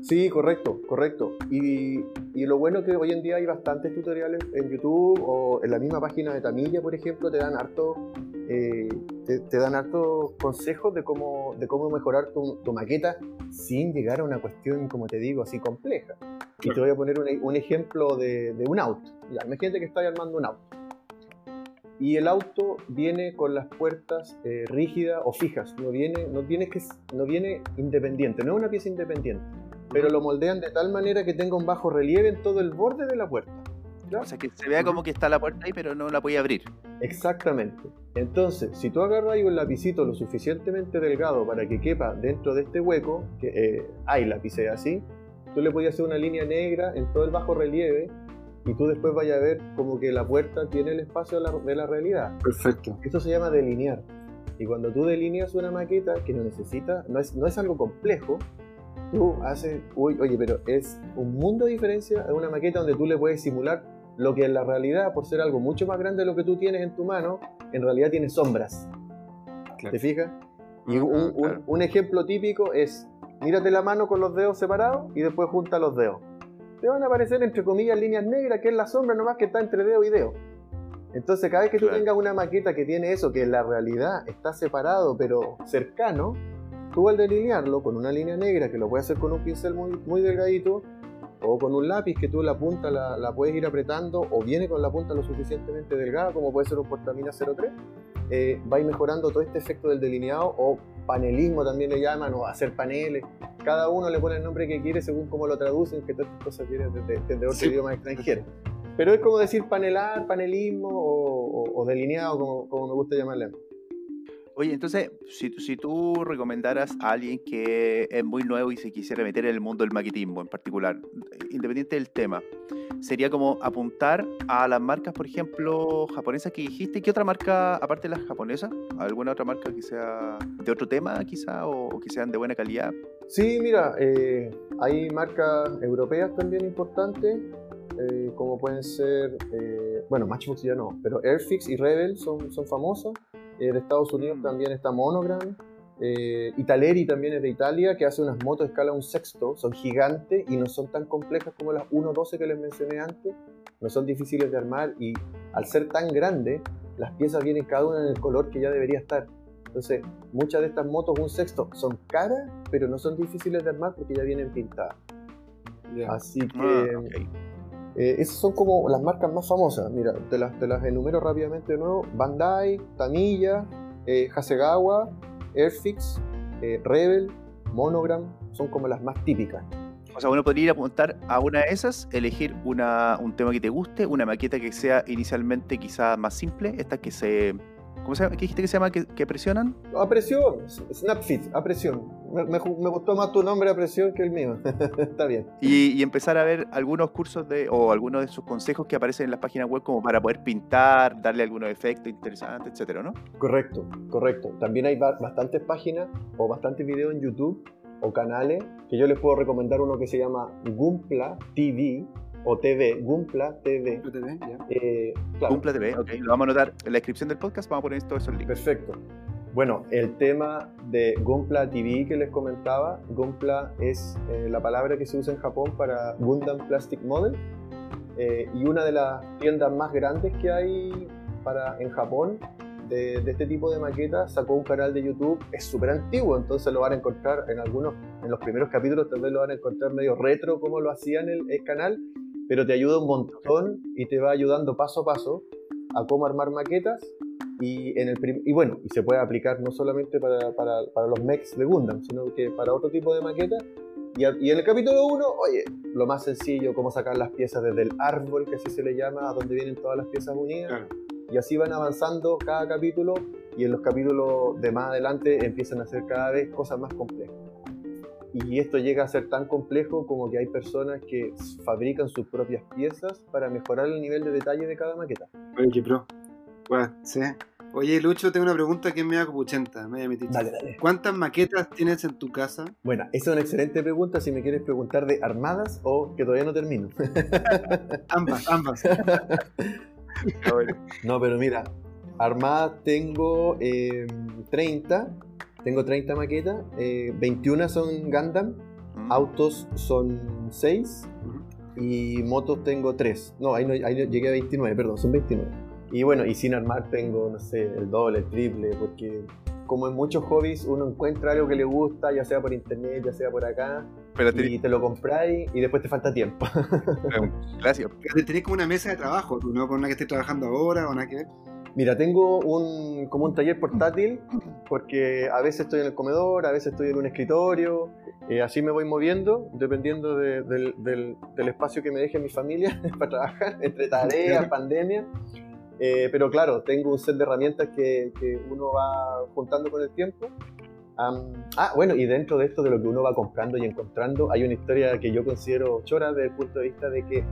Sí, correcto, correcto. Y, y lo bueno es que hoy en día hay bastantes tutoriales en YouTube o en la misma página de Tamilla, por ejemplo, te dan harto, eh, te, te dan hartos consejos de cómo, de cómo mejorar tu, tu maqueta sin llegar a una cuestión, como te digo, así compleja. Y te voy a poner un, un ejemplo de, de un auto. Ya, imagínate que estás armando un auto. Y el auto viene con las puertas eh, rígidas o fijas, no viene, no, tiene que, no viene independiente, no es una pieza independiente pero lo moldean de tal manera que tenga un bajo relieve en todo el borde de la puerta. O sea, que se vea como que está la puerta ahí, pero no la podía abrir. Exactamente. Entonces, si tú agarras ahí un lapicito lo suficientemente delgado para que quepa dentro de este hueco, que eh, hay lápices así, tú le podías hacer una línea negra en todo el bajo relieve y tú después vayas a ver como que la puerta tiene el espacio de la, de la realidad. Perfecto. Esto se llama delinear. Y cuando tú delineas una maqueta que no necesita, no es, no es algo complejo, tú haces, uy, oye, pero es un mundo de diferencia en una maqueta donde tú le puedes simular lo que en la realidad, por ser algo mucho más grande de lo que tú tienes en tu mano, en realidad tiene sombras. Claro. ¿Te fijas? Y Ah, un, un- claro. un ejemplo típico es, mírate la mano con los dedos separados y después junta los dedos. Te van a aparecer entre comillas líneas negras, que es la sombra nomás que está entre dedo y dedo. Entonces cada vez que tú tengas una maqueta que tiene eso, que en la realidad está separado pero cercano, tú al delinearlo con una línea negra, que lo puedes hacer con un pincel muy, muy delgadito, o con un lápiz que tú la punta la, la puedes ir apretando, o viene con la punta lo suficientemente delgada, como puede ser un portamina 03, eh, va a ir mejorando todo este efecto del delineado, o panelismo también le llaman, o hacer paneles. Cada uno le pone el nombre que quiere según cómo lo traducen, que todas estas cosas vienen desde, desde otro Sí. idioma extranjero. Pero es como decir panelar, panelismo o, o- o delineado, como, como me gusta llamarle. Oye, entonces, si, si tú recomendaras a alguien que es muy nuevo y se quisiera meter en el mundo del maquetismo en particular, independiente del tema, sería como apuntar a las marcas, por ejemplo, japonesas que dijiste. ¿Qué otra marca, aparte de las japonesas? ¿Alguna otra marca que sea de otro tema, quizá, o que sean de buena calidad? Sí, mira, eh, hay marcas europeas también importantes, eh, como pueden ser, eh, bueno, Matchbox ya no, pero Airfix y Rebel son, son famosas. Eh, de Estados Unidos Mm. también está Monogram. Eh, Italeri también es de Italia, que hace unas motos de escala un sexto, son gigantes y no son tan complejas como las 1.12 que les mencioné antes, no son difíciles de armar y al ser tan grandes, las piezas vienen cada una en el color que ya debería estar. Entonces, muchas de estas motos un sexto son caras, pero no son difíciles de armar porque ya vienen pintadas. Ya. Así que Ah, ok. Eh, esas son como las marcas más famosas. Mira, te las, te las enumero rápidamente de nuevo. Bandai, Tamiya, eh, Hasegawa, Airfix, eh, Rebel, Monogram, son como las más típicas. O sea, uno podría ir a apuntar a una de esas, elegir una, un tema que te guste, una maqueta que sea inicialmente quizá más simple, estas que se... ¿Cómo se llama? ¿Qué dijiste que se llama? ¿Que, que presionan? A presión, Snapfit, a presión. Me, me me gustó más tu nombre a presión que el mío. Está bien. Y, y empezar a ver algunos cursos de o algunos de sus consejos que aparecen en las páginas web como para poder pintar, darle algunos efectos interesantes, etcétera, ¿no? Correcto, correcto. También hay ba- bastantes páginas o bastantes videos en YouTube o canales que yo les puedo recomendar uno que se llama Gumpla TV o TV, Gumpla TV. PTV, ya. Eh, claro, Cumpla TV, ok, lo vamos a anotar en la descripción del podcast, vamos a poner todos esos links. perfecto. Bueno, el tema de Gumpla TV que les comentaba, Gumpla es eh, la palabra que se usa en Japón para Gundam Plastic Model eh, y una de las tiendas más grandes que hay para, en Japón de, de este tipo de maquetas sacó un canal de YouTube, es súper antiguo, entonces lo van a encontrar en algunos, en los primeros capítulos tal vez lo van a encontrar medio retro como lo hacían el, el canal, pero te ayuda un montón y te va ayudando paso a paso a cómo armar maquetas y, en el y bueno, y se puede aplicar no solamente para, para, para los mechs de Gundam, sino que para otro tipo de maquetas Y, a- y en el capítulo 1, oye, lo más sencillo, cómo sacar las piezas desde el árbol, que así se le llama, a donde vienen todas las piezas unidas. Claro. Y así van avanzando cada capítulo y en los capítulos de más adelante empiezan a hacer cada vez cosas más complejas. Y esto llega a ser tan complejo como que hay personas que fabrican sus propias piezas para mejorar el nivel de detalle de cada maqueta. Oye, qué pro. Bueno, sí. Oye, Lucho, tengo una pregunta que es media copuchenta, media metiche. Dale, dale. ¿Cuántas maquetas tienes en tu casa? Bueno, esa es una excelente pregunta si me quieres preguntar de armadas o que todavía no termino. Ambas, ambas. No, pero mira, armadas tengo eh, 30, tengo 30 maquetas, eh, 21 son Gundam, Mm. autos son 6 y motos tengo 3. No, ahí no, ahí no- llegué a 29, perdón, son 29. Y bueno, y sin armar tengo, no sé, el doble, el triple, porque como en muchos hobbies uno encuentra algo que le gusta, ya sea por internet, ya sea por acá, Pero y te lo compráis y después te falta tiempo. Gracias. Tenés como una mesa de trabajo, tú, ¿no? Con una que estés trabajando ahora o nada que ver. Mira, tengo un, como un taller portátil, porque a veces estoy en el comedor, a veces estoy en un escritorio, eh, así me voy moviendo, dependiendo de- del, del- del espacio que me deje mi familia para trabajar, entre tareas, pandemia. Eh, pero claro, tengo un set de herramientas que, que uno va juntando con el tiempo. Am, ah, bueno, y dentro de esto, de lo que uno va comprando y encontrando, hay una historia que yo considero chora desde el punto de vista de que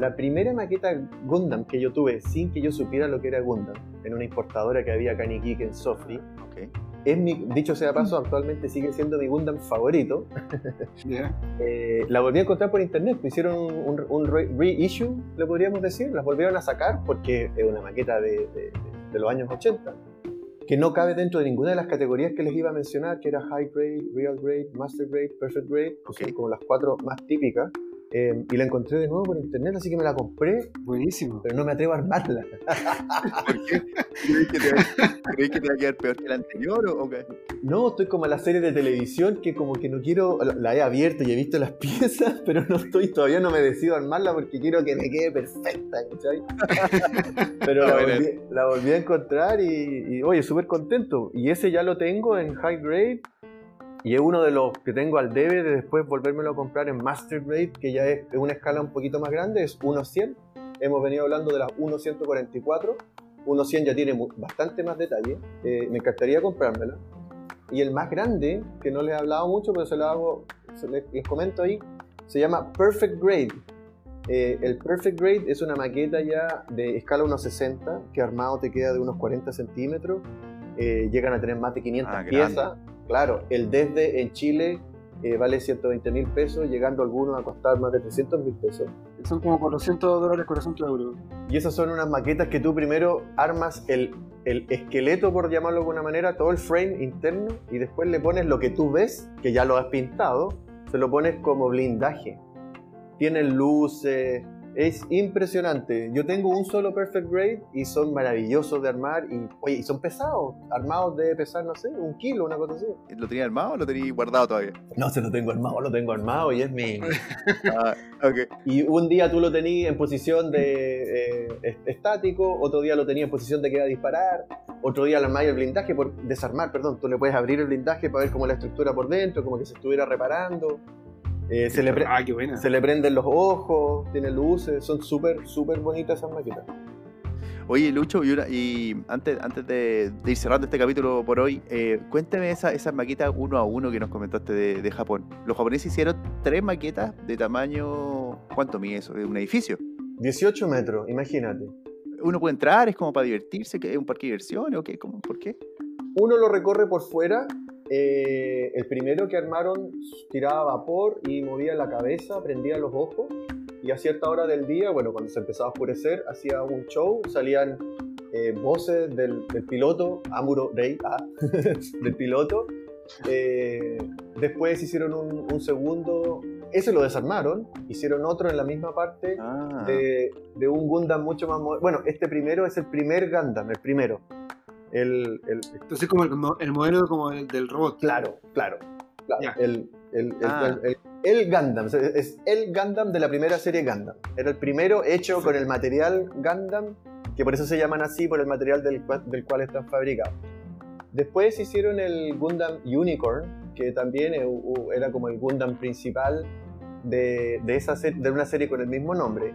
la primera maqueta Gundam que yo tuve sin que yo supiera lo que era Gundam, en una importadora que había acá en Iquique, en Sofri, Ok. es mi, dicho sea paso, actualmente sigue siendo mi Gundam favorito. ¿Ya? Eh, la volví a encontrar por internet, me hicieron un, un- un re- reissue, le podríamos decir, las volvieron a sacar porque es una maqueta de, de- de los años 80, que no cabe dentro de ninguna de las categorías que les iba a mencionar, que era High Grade, Real Grade, Master Grade, Perfect Grade, que son Ok. como las cuatro más típicas. Eh, y la encontré de nuevo por internet, así que me la compré, Buenísimo. pero no me atrevo a armarla. ¿Por qué? ¿Crees que, te va, a quedar peor que el anterior o, qué? No, estoy como en la serie de televisión que como que no quiero, la- la he abierto y he visto las piezas, pero no estoy, todavía no me decido a armarla porque quiero que me quede perfecta, ¿cachai? Pero la volví, la volví a encontrar y, y, oye, súper contento. Y ese ya lo tengo en High Grade y es uno de los que tengo al debe de después volvérmelo a comprar en Master Grade, que ya es, una escala un poquito más grande, es 1.100. Hemos venido hablando de las 1.144. 1.100 ya tiene bastante más detalle. Eh, me encantaría comprármela. Y el más grande, que no les he hablado mucho, pero se lo hago, se les, les comento ahí, se llama Perfect Grade. Eh, el Perfect Grade es una maqueta ya de escala 1.60, que armado te queda de unos 40 centímetros. Eh, llegan a tener más de 500 Ah, piezas. Claro, el desde en Chile eh, vale 120 mil pesos, llegando algunos a costar más de 300 mil pesos. Son como 400 dólares, 400 euros. Y esas son unas maquetas que tú primero armas el, el esqueleto, por llamarlo de alguna manera, todo el frame interno, y después le pones lo que tú ves, que ya lo has pintado, se lo pones como blindaje. Tienen luces, es impresionante. Yo tengo un solo Perfect Grade y son maravillosos de armar, y, oye, y son pesados. Armados debe pesar, no sé, un kilo, una cosa así. ¿Lo tenía armado o lo tenía guardado todavía? No, se lo tengo armado, lo tengo armado y es mi... Ah, ok. Y un día tú lo tenías en posición de eh, est- estático, otro día lo tenías en posición de que iba a disparar, otro día le armáis el blindaje por desarmar, perdón, tú le puedes abrir el blindaje para ver cómo la estructura por dentro, como que se estuviera reparando. Eh, se, le Ah, qué buena. se le prenden los ojos, tiene luces, son súper, súper bonitas esas maquetas. Oye, Lucho, y, una- y antes, antes de, de ir cerrando este capítulo por hoy, eh, cuéntame esa, esas maquetas uno a uno que nos comentaste de, de Japón. Los japoneses hicieron tres maquetas de tamaño. ¿Cuánto mide eso? ¿De un edificio? 18 metros, imagínate. ¿Uno puede entrar? ¿Es como para divertirse? ¿Que ¿Es un parque de diversiones? ¿O qué? ¿Cómo? ¿Por qué? Uno lo recorre por fuera. Eh, el primero que armaron tiraba vapor y movía la cabeza, prendía los ojos. Y a cierta hora del día, bueno, cuando se empezaba a oscurecer, hacía un show, salían eh, voces del, del piloto, Amuro Rey, ah, del piloto. Eh, después hicieron un, un segundo, ese lo desarmaron, hicieron otro en la misma parte Ah, de, de un Gundam mucho más. Bueno, este primero es el primer Gundam, el primero. El, el- Entonces, como el, el modelo como el del robot. claro, claro. claro. Ya. El, el, el- Ah. el- el Gundam, es- es el Gundam de la primera serie Gundam. Era el primero hecho con el material Gundam, que por eso se llaman así, por el material del, del cual están fabricados. Después hicieron el Gundam Unicorn, que también eh, era como el Gundam principal de, de esa de una serie con el mismo nombre.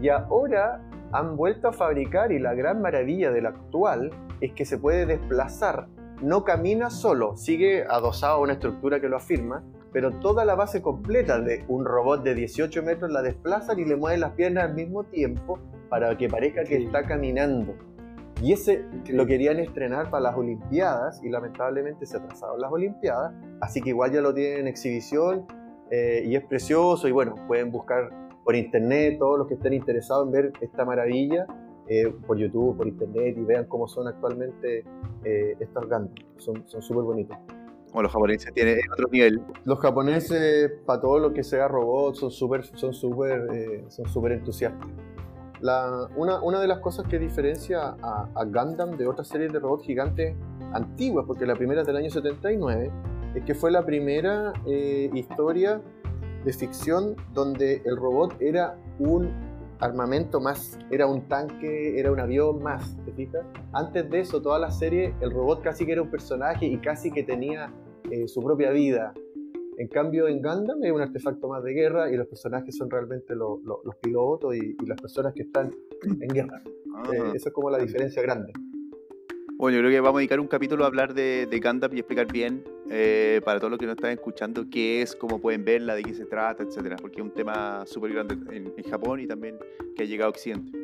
Y ahora han vuelto a fabricar y la gran maravilla del actual es que se puede desplazar. No camina solo, sigue adosado a una estructura que lo afirma, pero toda la base completa de un robot de 18 metros la desplazan y le mueven las piernas al mismo tiempo para que parezca que está caminando. Y ese lo querían estrenar para las Olimpiadas y lamentablemente se atrasaron las Olimpiadas, así que igual ya lo tienen en exhibición eh, y es precioso y bueno, pueden buscar por internet todos los que estén interesados en ver esta maravilla eh, por YouTube, por internet y vean cómo son actualmente eh, estos Gundam. Son súper bonitos. Como los japoneses tienen otro nivel. Los japoneses, para todo lo que sea robot, son súper son súper eh, son súper entusiastas. La- una, una de las cosas que diferencia a, a Gundam de otras series de robots gigantes antiguas, porque la primera es del año 79, es que fue la primera eh, historia de ficción donde el robot era un armamento más, era un tanque, era un avión más, ¿te fijas? Antes de eso, toda la serie, el robot casi que era un personaje y casi que tenía eh, su propia vida. En cambio, en Gundam es un artefacto más de guerra y los personajes son realmente lo- lo- los pilotos y, y las personas que están en guerra. Eh, esa es como la diferencia grande. Bueno, yo creo que vamos a dedicar un capítulo a hablar de, de Gundam y explicar bien eh, para todos los que nos están escuchando qué es, cómo pueden verla, de qué se trata, etcétera, porque es un tema súper grande en, en Japón y también que ha llegado a Occidente.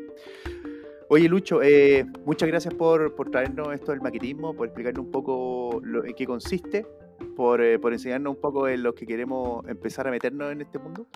Oye, Lucho, eh, muchas gracias por, por traernos esto del maquetismo, por explicarnos un poco lo- en qué consiste, por, eh, por enseñarnos un poco en lo que queremos empezar a meternos en este mundo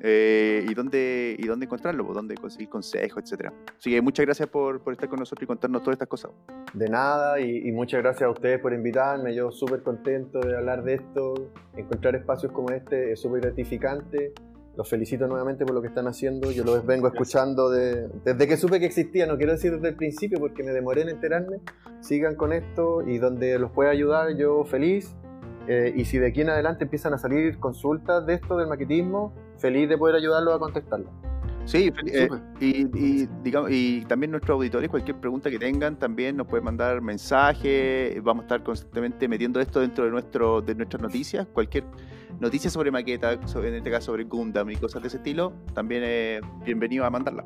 eh, y, dónde, y dónde encontrarlo, pues, dónde conseguir consejos, etcétera. Así que muchas gracias por, por estar con nosotros y contarnos todas estas cosas. De nada y, y muchas gracias a ustedes por invitarme. Yo súper contento de hablar de esto. Encontrar espacios como este es súper gratificante. Los felicito nuevamente por lo que están haciendo. Yo los vengo escuchando de- desde que supe que existía. No quiero decir desde el principio porque me demoré en enterarme. Sigan con esto y donde los pueda ayudar, yo feliz. Eh, y si de aquí en adelante empiezan a salir consultas de esto, del maquetismo, feliz de poder ayudarlos a contestarlas. Sí, eh, y, y, digamos, y también nuestros auditores, cualquier pregunta que tengan, también nos pueden mandar mensajes. Vamos a estar constantemente metiendo esto dentro de, nuestro, de nuestras noticias. Cualquier noticia sobre maqueta, sobre, en este caso sobre Gundam y cosas de ese estilo, también es bienvenido a mandarla.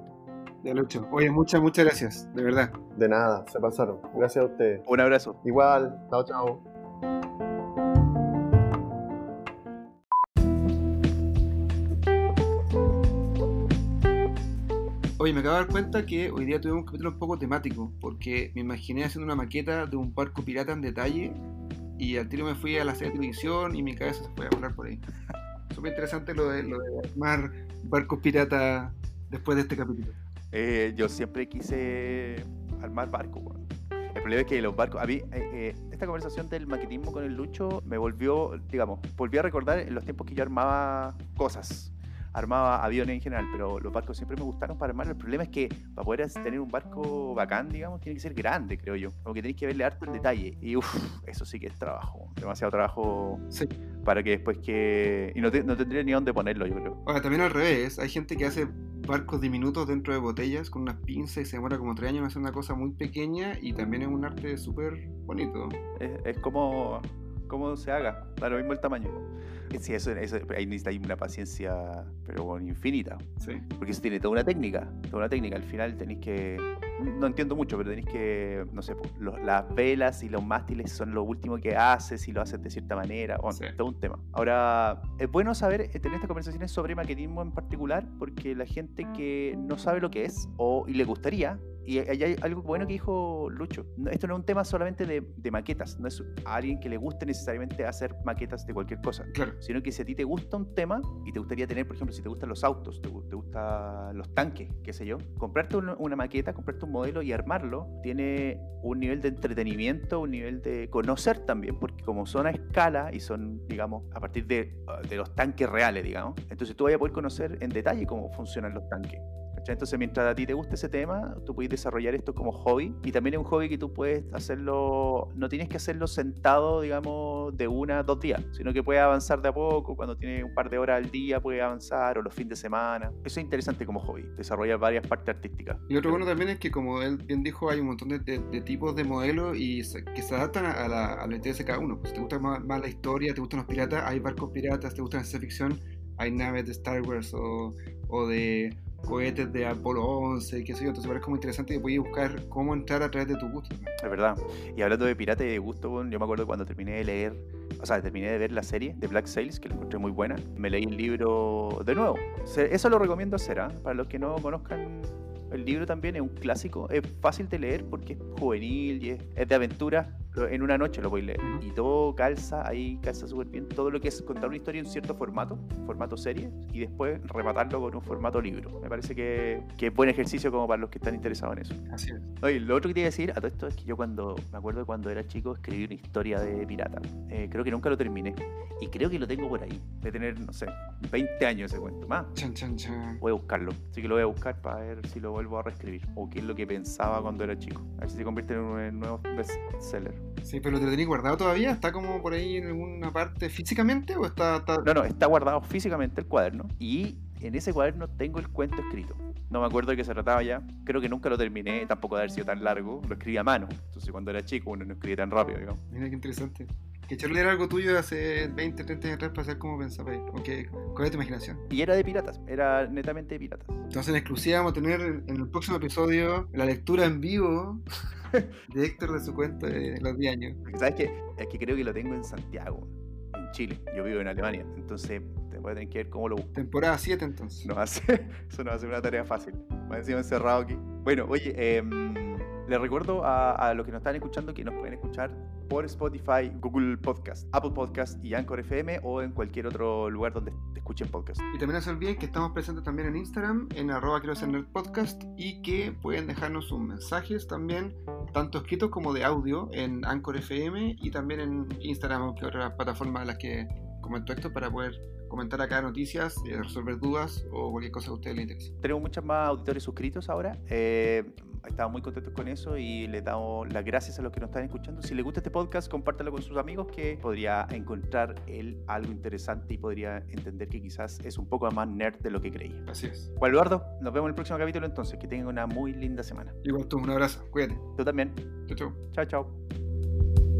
Ya, Lucho. Oye, muchas, muchas gracias, de verdad. De nada, se pasaron. Gracias a ustedes. Un abrazo. Igual, chao, chao. Oye, me acabo de dar cuenta que hoy día tuvimos un capítulo un poco temático, porque me imaginé haciendo una maqueta de un barco pirata en detalle y al tiro me fui a la serie de televisión y mi cabeza se fue a volar por ahí. Súper interesante lo de, armar barcos piratas después de este capítulo. Eh, yo siempre quise armar barcos. El problema es que los barcos, eh, eh, esta conversación del maquetismo con el Lucho me volvió, digamos, volví a recordar en los tiempos que yo armaba cosas, armaba aviones en general, pero los barcos siempre me gustaron para armar. El problema es que para poder tener un barco bacán, digamos, tiene que ser grande, creo yo. Como que tenéis que verle harto el detalle. Y uff, eso sí que es trabajo, demasiado trabajo Sí. para que después que... Y no, te- no tendría ni dónde ponerlo, yo creo. Ahora, también al revés, hay gente que hace barcos diminutos dentro de botellas con unas pinzas y se demora como tres años en hacer una cosa muy pequeña y también es un arte súper bonito. Es, es como, como se haga, da lo mismo el tamaño. Sí, eso, eso ahí necesita una paciencia, pero bueno, infinita. Sí. Porque eso tiene toda una técnica, toda una técnica. Al final tenéis que, no entiendo mucho, pero tenéis que, no sé, los- las velas y los mástiles son lo último que haces y lo haces de cierta manera. Bueno, Sí. todo un tema. Ahora, es bueno saber, eh, tener estas conversaciones sobre maquetismo en particular, porque la gente que no sabe lo que es o y le gustaría, y hay algo bueno que dijo Lucho, esto no es un tema solamente de, de maquetas, no es a alguien que le guste necesariamente hacer maquetas de cualquier cosa Claro. sino que si a ti te gusta un tema y te gustaría tener, por ejemplo, si te gustan los autos, te, te gustan los tanques, qué sé yo, comprarte una, una maqueta, comprarte un modelo y armarlo, tiene un nivel de entretenimiento, un nivel de conocer también, porque como son a escala y son, digamos, a partir de, de los tanques reales, digamos, entonces tú vas a poder conocer en detalle cómo funcionan los tanques. ¿Cachai? Entonces, mientras a ti te guste ese tema, tú puedes desarrollar esto como hobby. Y también es un hobby que tú puedes hacerlo, no tienes que hacerlo sentado, digamos, de una, dos días, sino que puedes avanzar de a poco. Cuando tienes un par de horas al día, puedes avanzar, o los fines de semana. Eso es interesante como hobby, desarrollar varias partes artísticas. Y otro bueno también es que, como él bien dijo, hay un montón de, tipos de modelos y que se adaptan a, la, a lo interés de cada uno. Pues, si te gusta más, la historia, te gustan los piratas, hay barcos piratas, te gusta la ciencia ficción, hay naves de Star Wars o de cohetes de Apolo 11, qué sé yo. Entonces, parece como interesante que puedes buscar cómo entrar a través de tu gusto. Es verdad. Y hablando de pirata y de gusto, yo me acuerdo cuando terminé de leer, o sea, terminé de ver la serie de Black Sails, que la encontré muy buena, me leí el libro de nuevo. Eso lo recomiendo hacer, ¿ah? Para los que no conozcan el libro también, es un clásico, es fácil de leer porque es juvenil y es, es de aventura. En una noche lo voy a leer. Y todo calza, ahí calza súper bien. Todo lo que es contar una historia en cierto formato, formato serie, y después rematarlo con un formato libro. Me parece que, que es buen ejercicio como para los que están interesados en eso. Así es. Oye, lo otro que te iba a decir a todo esto es que yo cuando, me acuerdo cuando era chico, escribí una historia de pirata. Eh, creo que nunca lo terminé. Y creo que lo tengo por ahí. De tener, no sé, 20 años ese cuento. Más. Chan, chan, chan. Voy a buscarlo. Así que lo voy a buscar para ver si lo vuelvo a reescribir. O qué es lo que pensaba cuando era chico. A ver si se convierte en un en un nuevo bestseller. Sí, pero ¿te lo tenés guardado todavía? ¿Está como por ahí en alguna parte físicamente o está...? está... No, no, está guardado físicamente el cuaderno. Y en ese cuaderno tengo el cuento escrito. No me acuerdo de qué se trataba ya. Creo que nunca lo terminé, tampoco de haber sido tan largo. Lo escribí a mano. Entonces cuando era chico uno no escribía tan rápido, digamos. Mira qué interesante. Que Charlie era algo tuyo de hace 20, 30 años atrás para saber cómo pensabas. Ok, ¿cuál es tu imaginación? Y era de piratas, era netamente de piratas. Entonces en exclusiva vamos a tener en el próximo episodio la lectura en vivo de Héctor de su cuento de los 10 años. Sabes que es que creo que lo tengo en Santiago, en Chile. Yo vivo en Alemania, entonces te voy a tener que ver cómo lo busco. Temporada 7 entonces. No va a ser, eso no va a ser una tarea fácil. Más encima encerrado aquí. Bueno, oye, em, les recuerdo a, a los que nos están escuchando que nos pueden escuchar por Spotify, Google Podcast, Apple Podcast y Anchor FM o en cualquier otro lugar donde te escuchen podcast. Y también no se olviden que estamos presentes también en Instagram, en arroba quiero ser nerd podcast, y que pueden dejarnos sus mensajes también, tanto escritos como de audio, en Anchor FM y también en Instagram, que otra plataforma a las que comento esto, para poder comentar acá noticias, eh, resolver dudas o cualquier cosa que a ustedes les interese. Tenemos muchos más auditores suscritos ahora. Eh, estamos muy contentos con eso y les damos las gracias a los que nos están escuchando. Si les gusta este podcast, compártelo con sus amigos que podría encontrar él algo interesante y podría entender que quizás es un poco más nerd de lo que creía. Así es. Bueno, Eduardo, nos vemos en el próximo capítulo entonces. Que tengan una muy linda semana. Igual tú, un abrazo, cuídate. Tú también. Chau, chau. Chao, chao.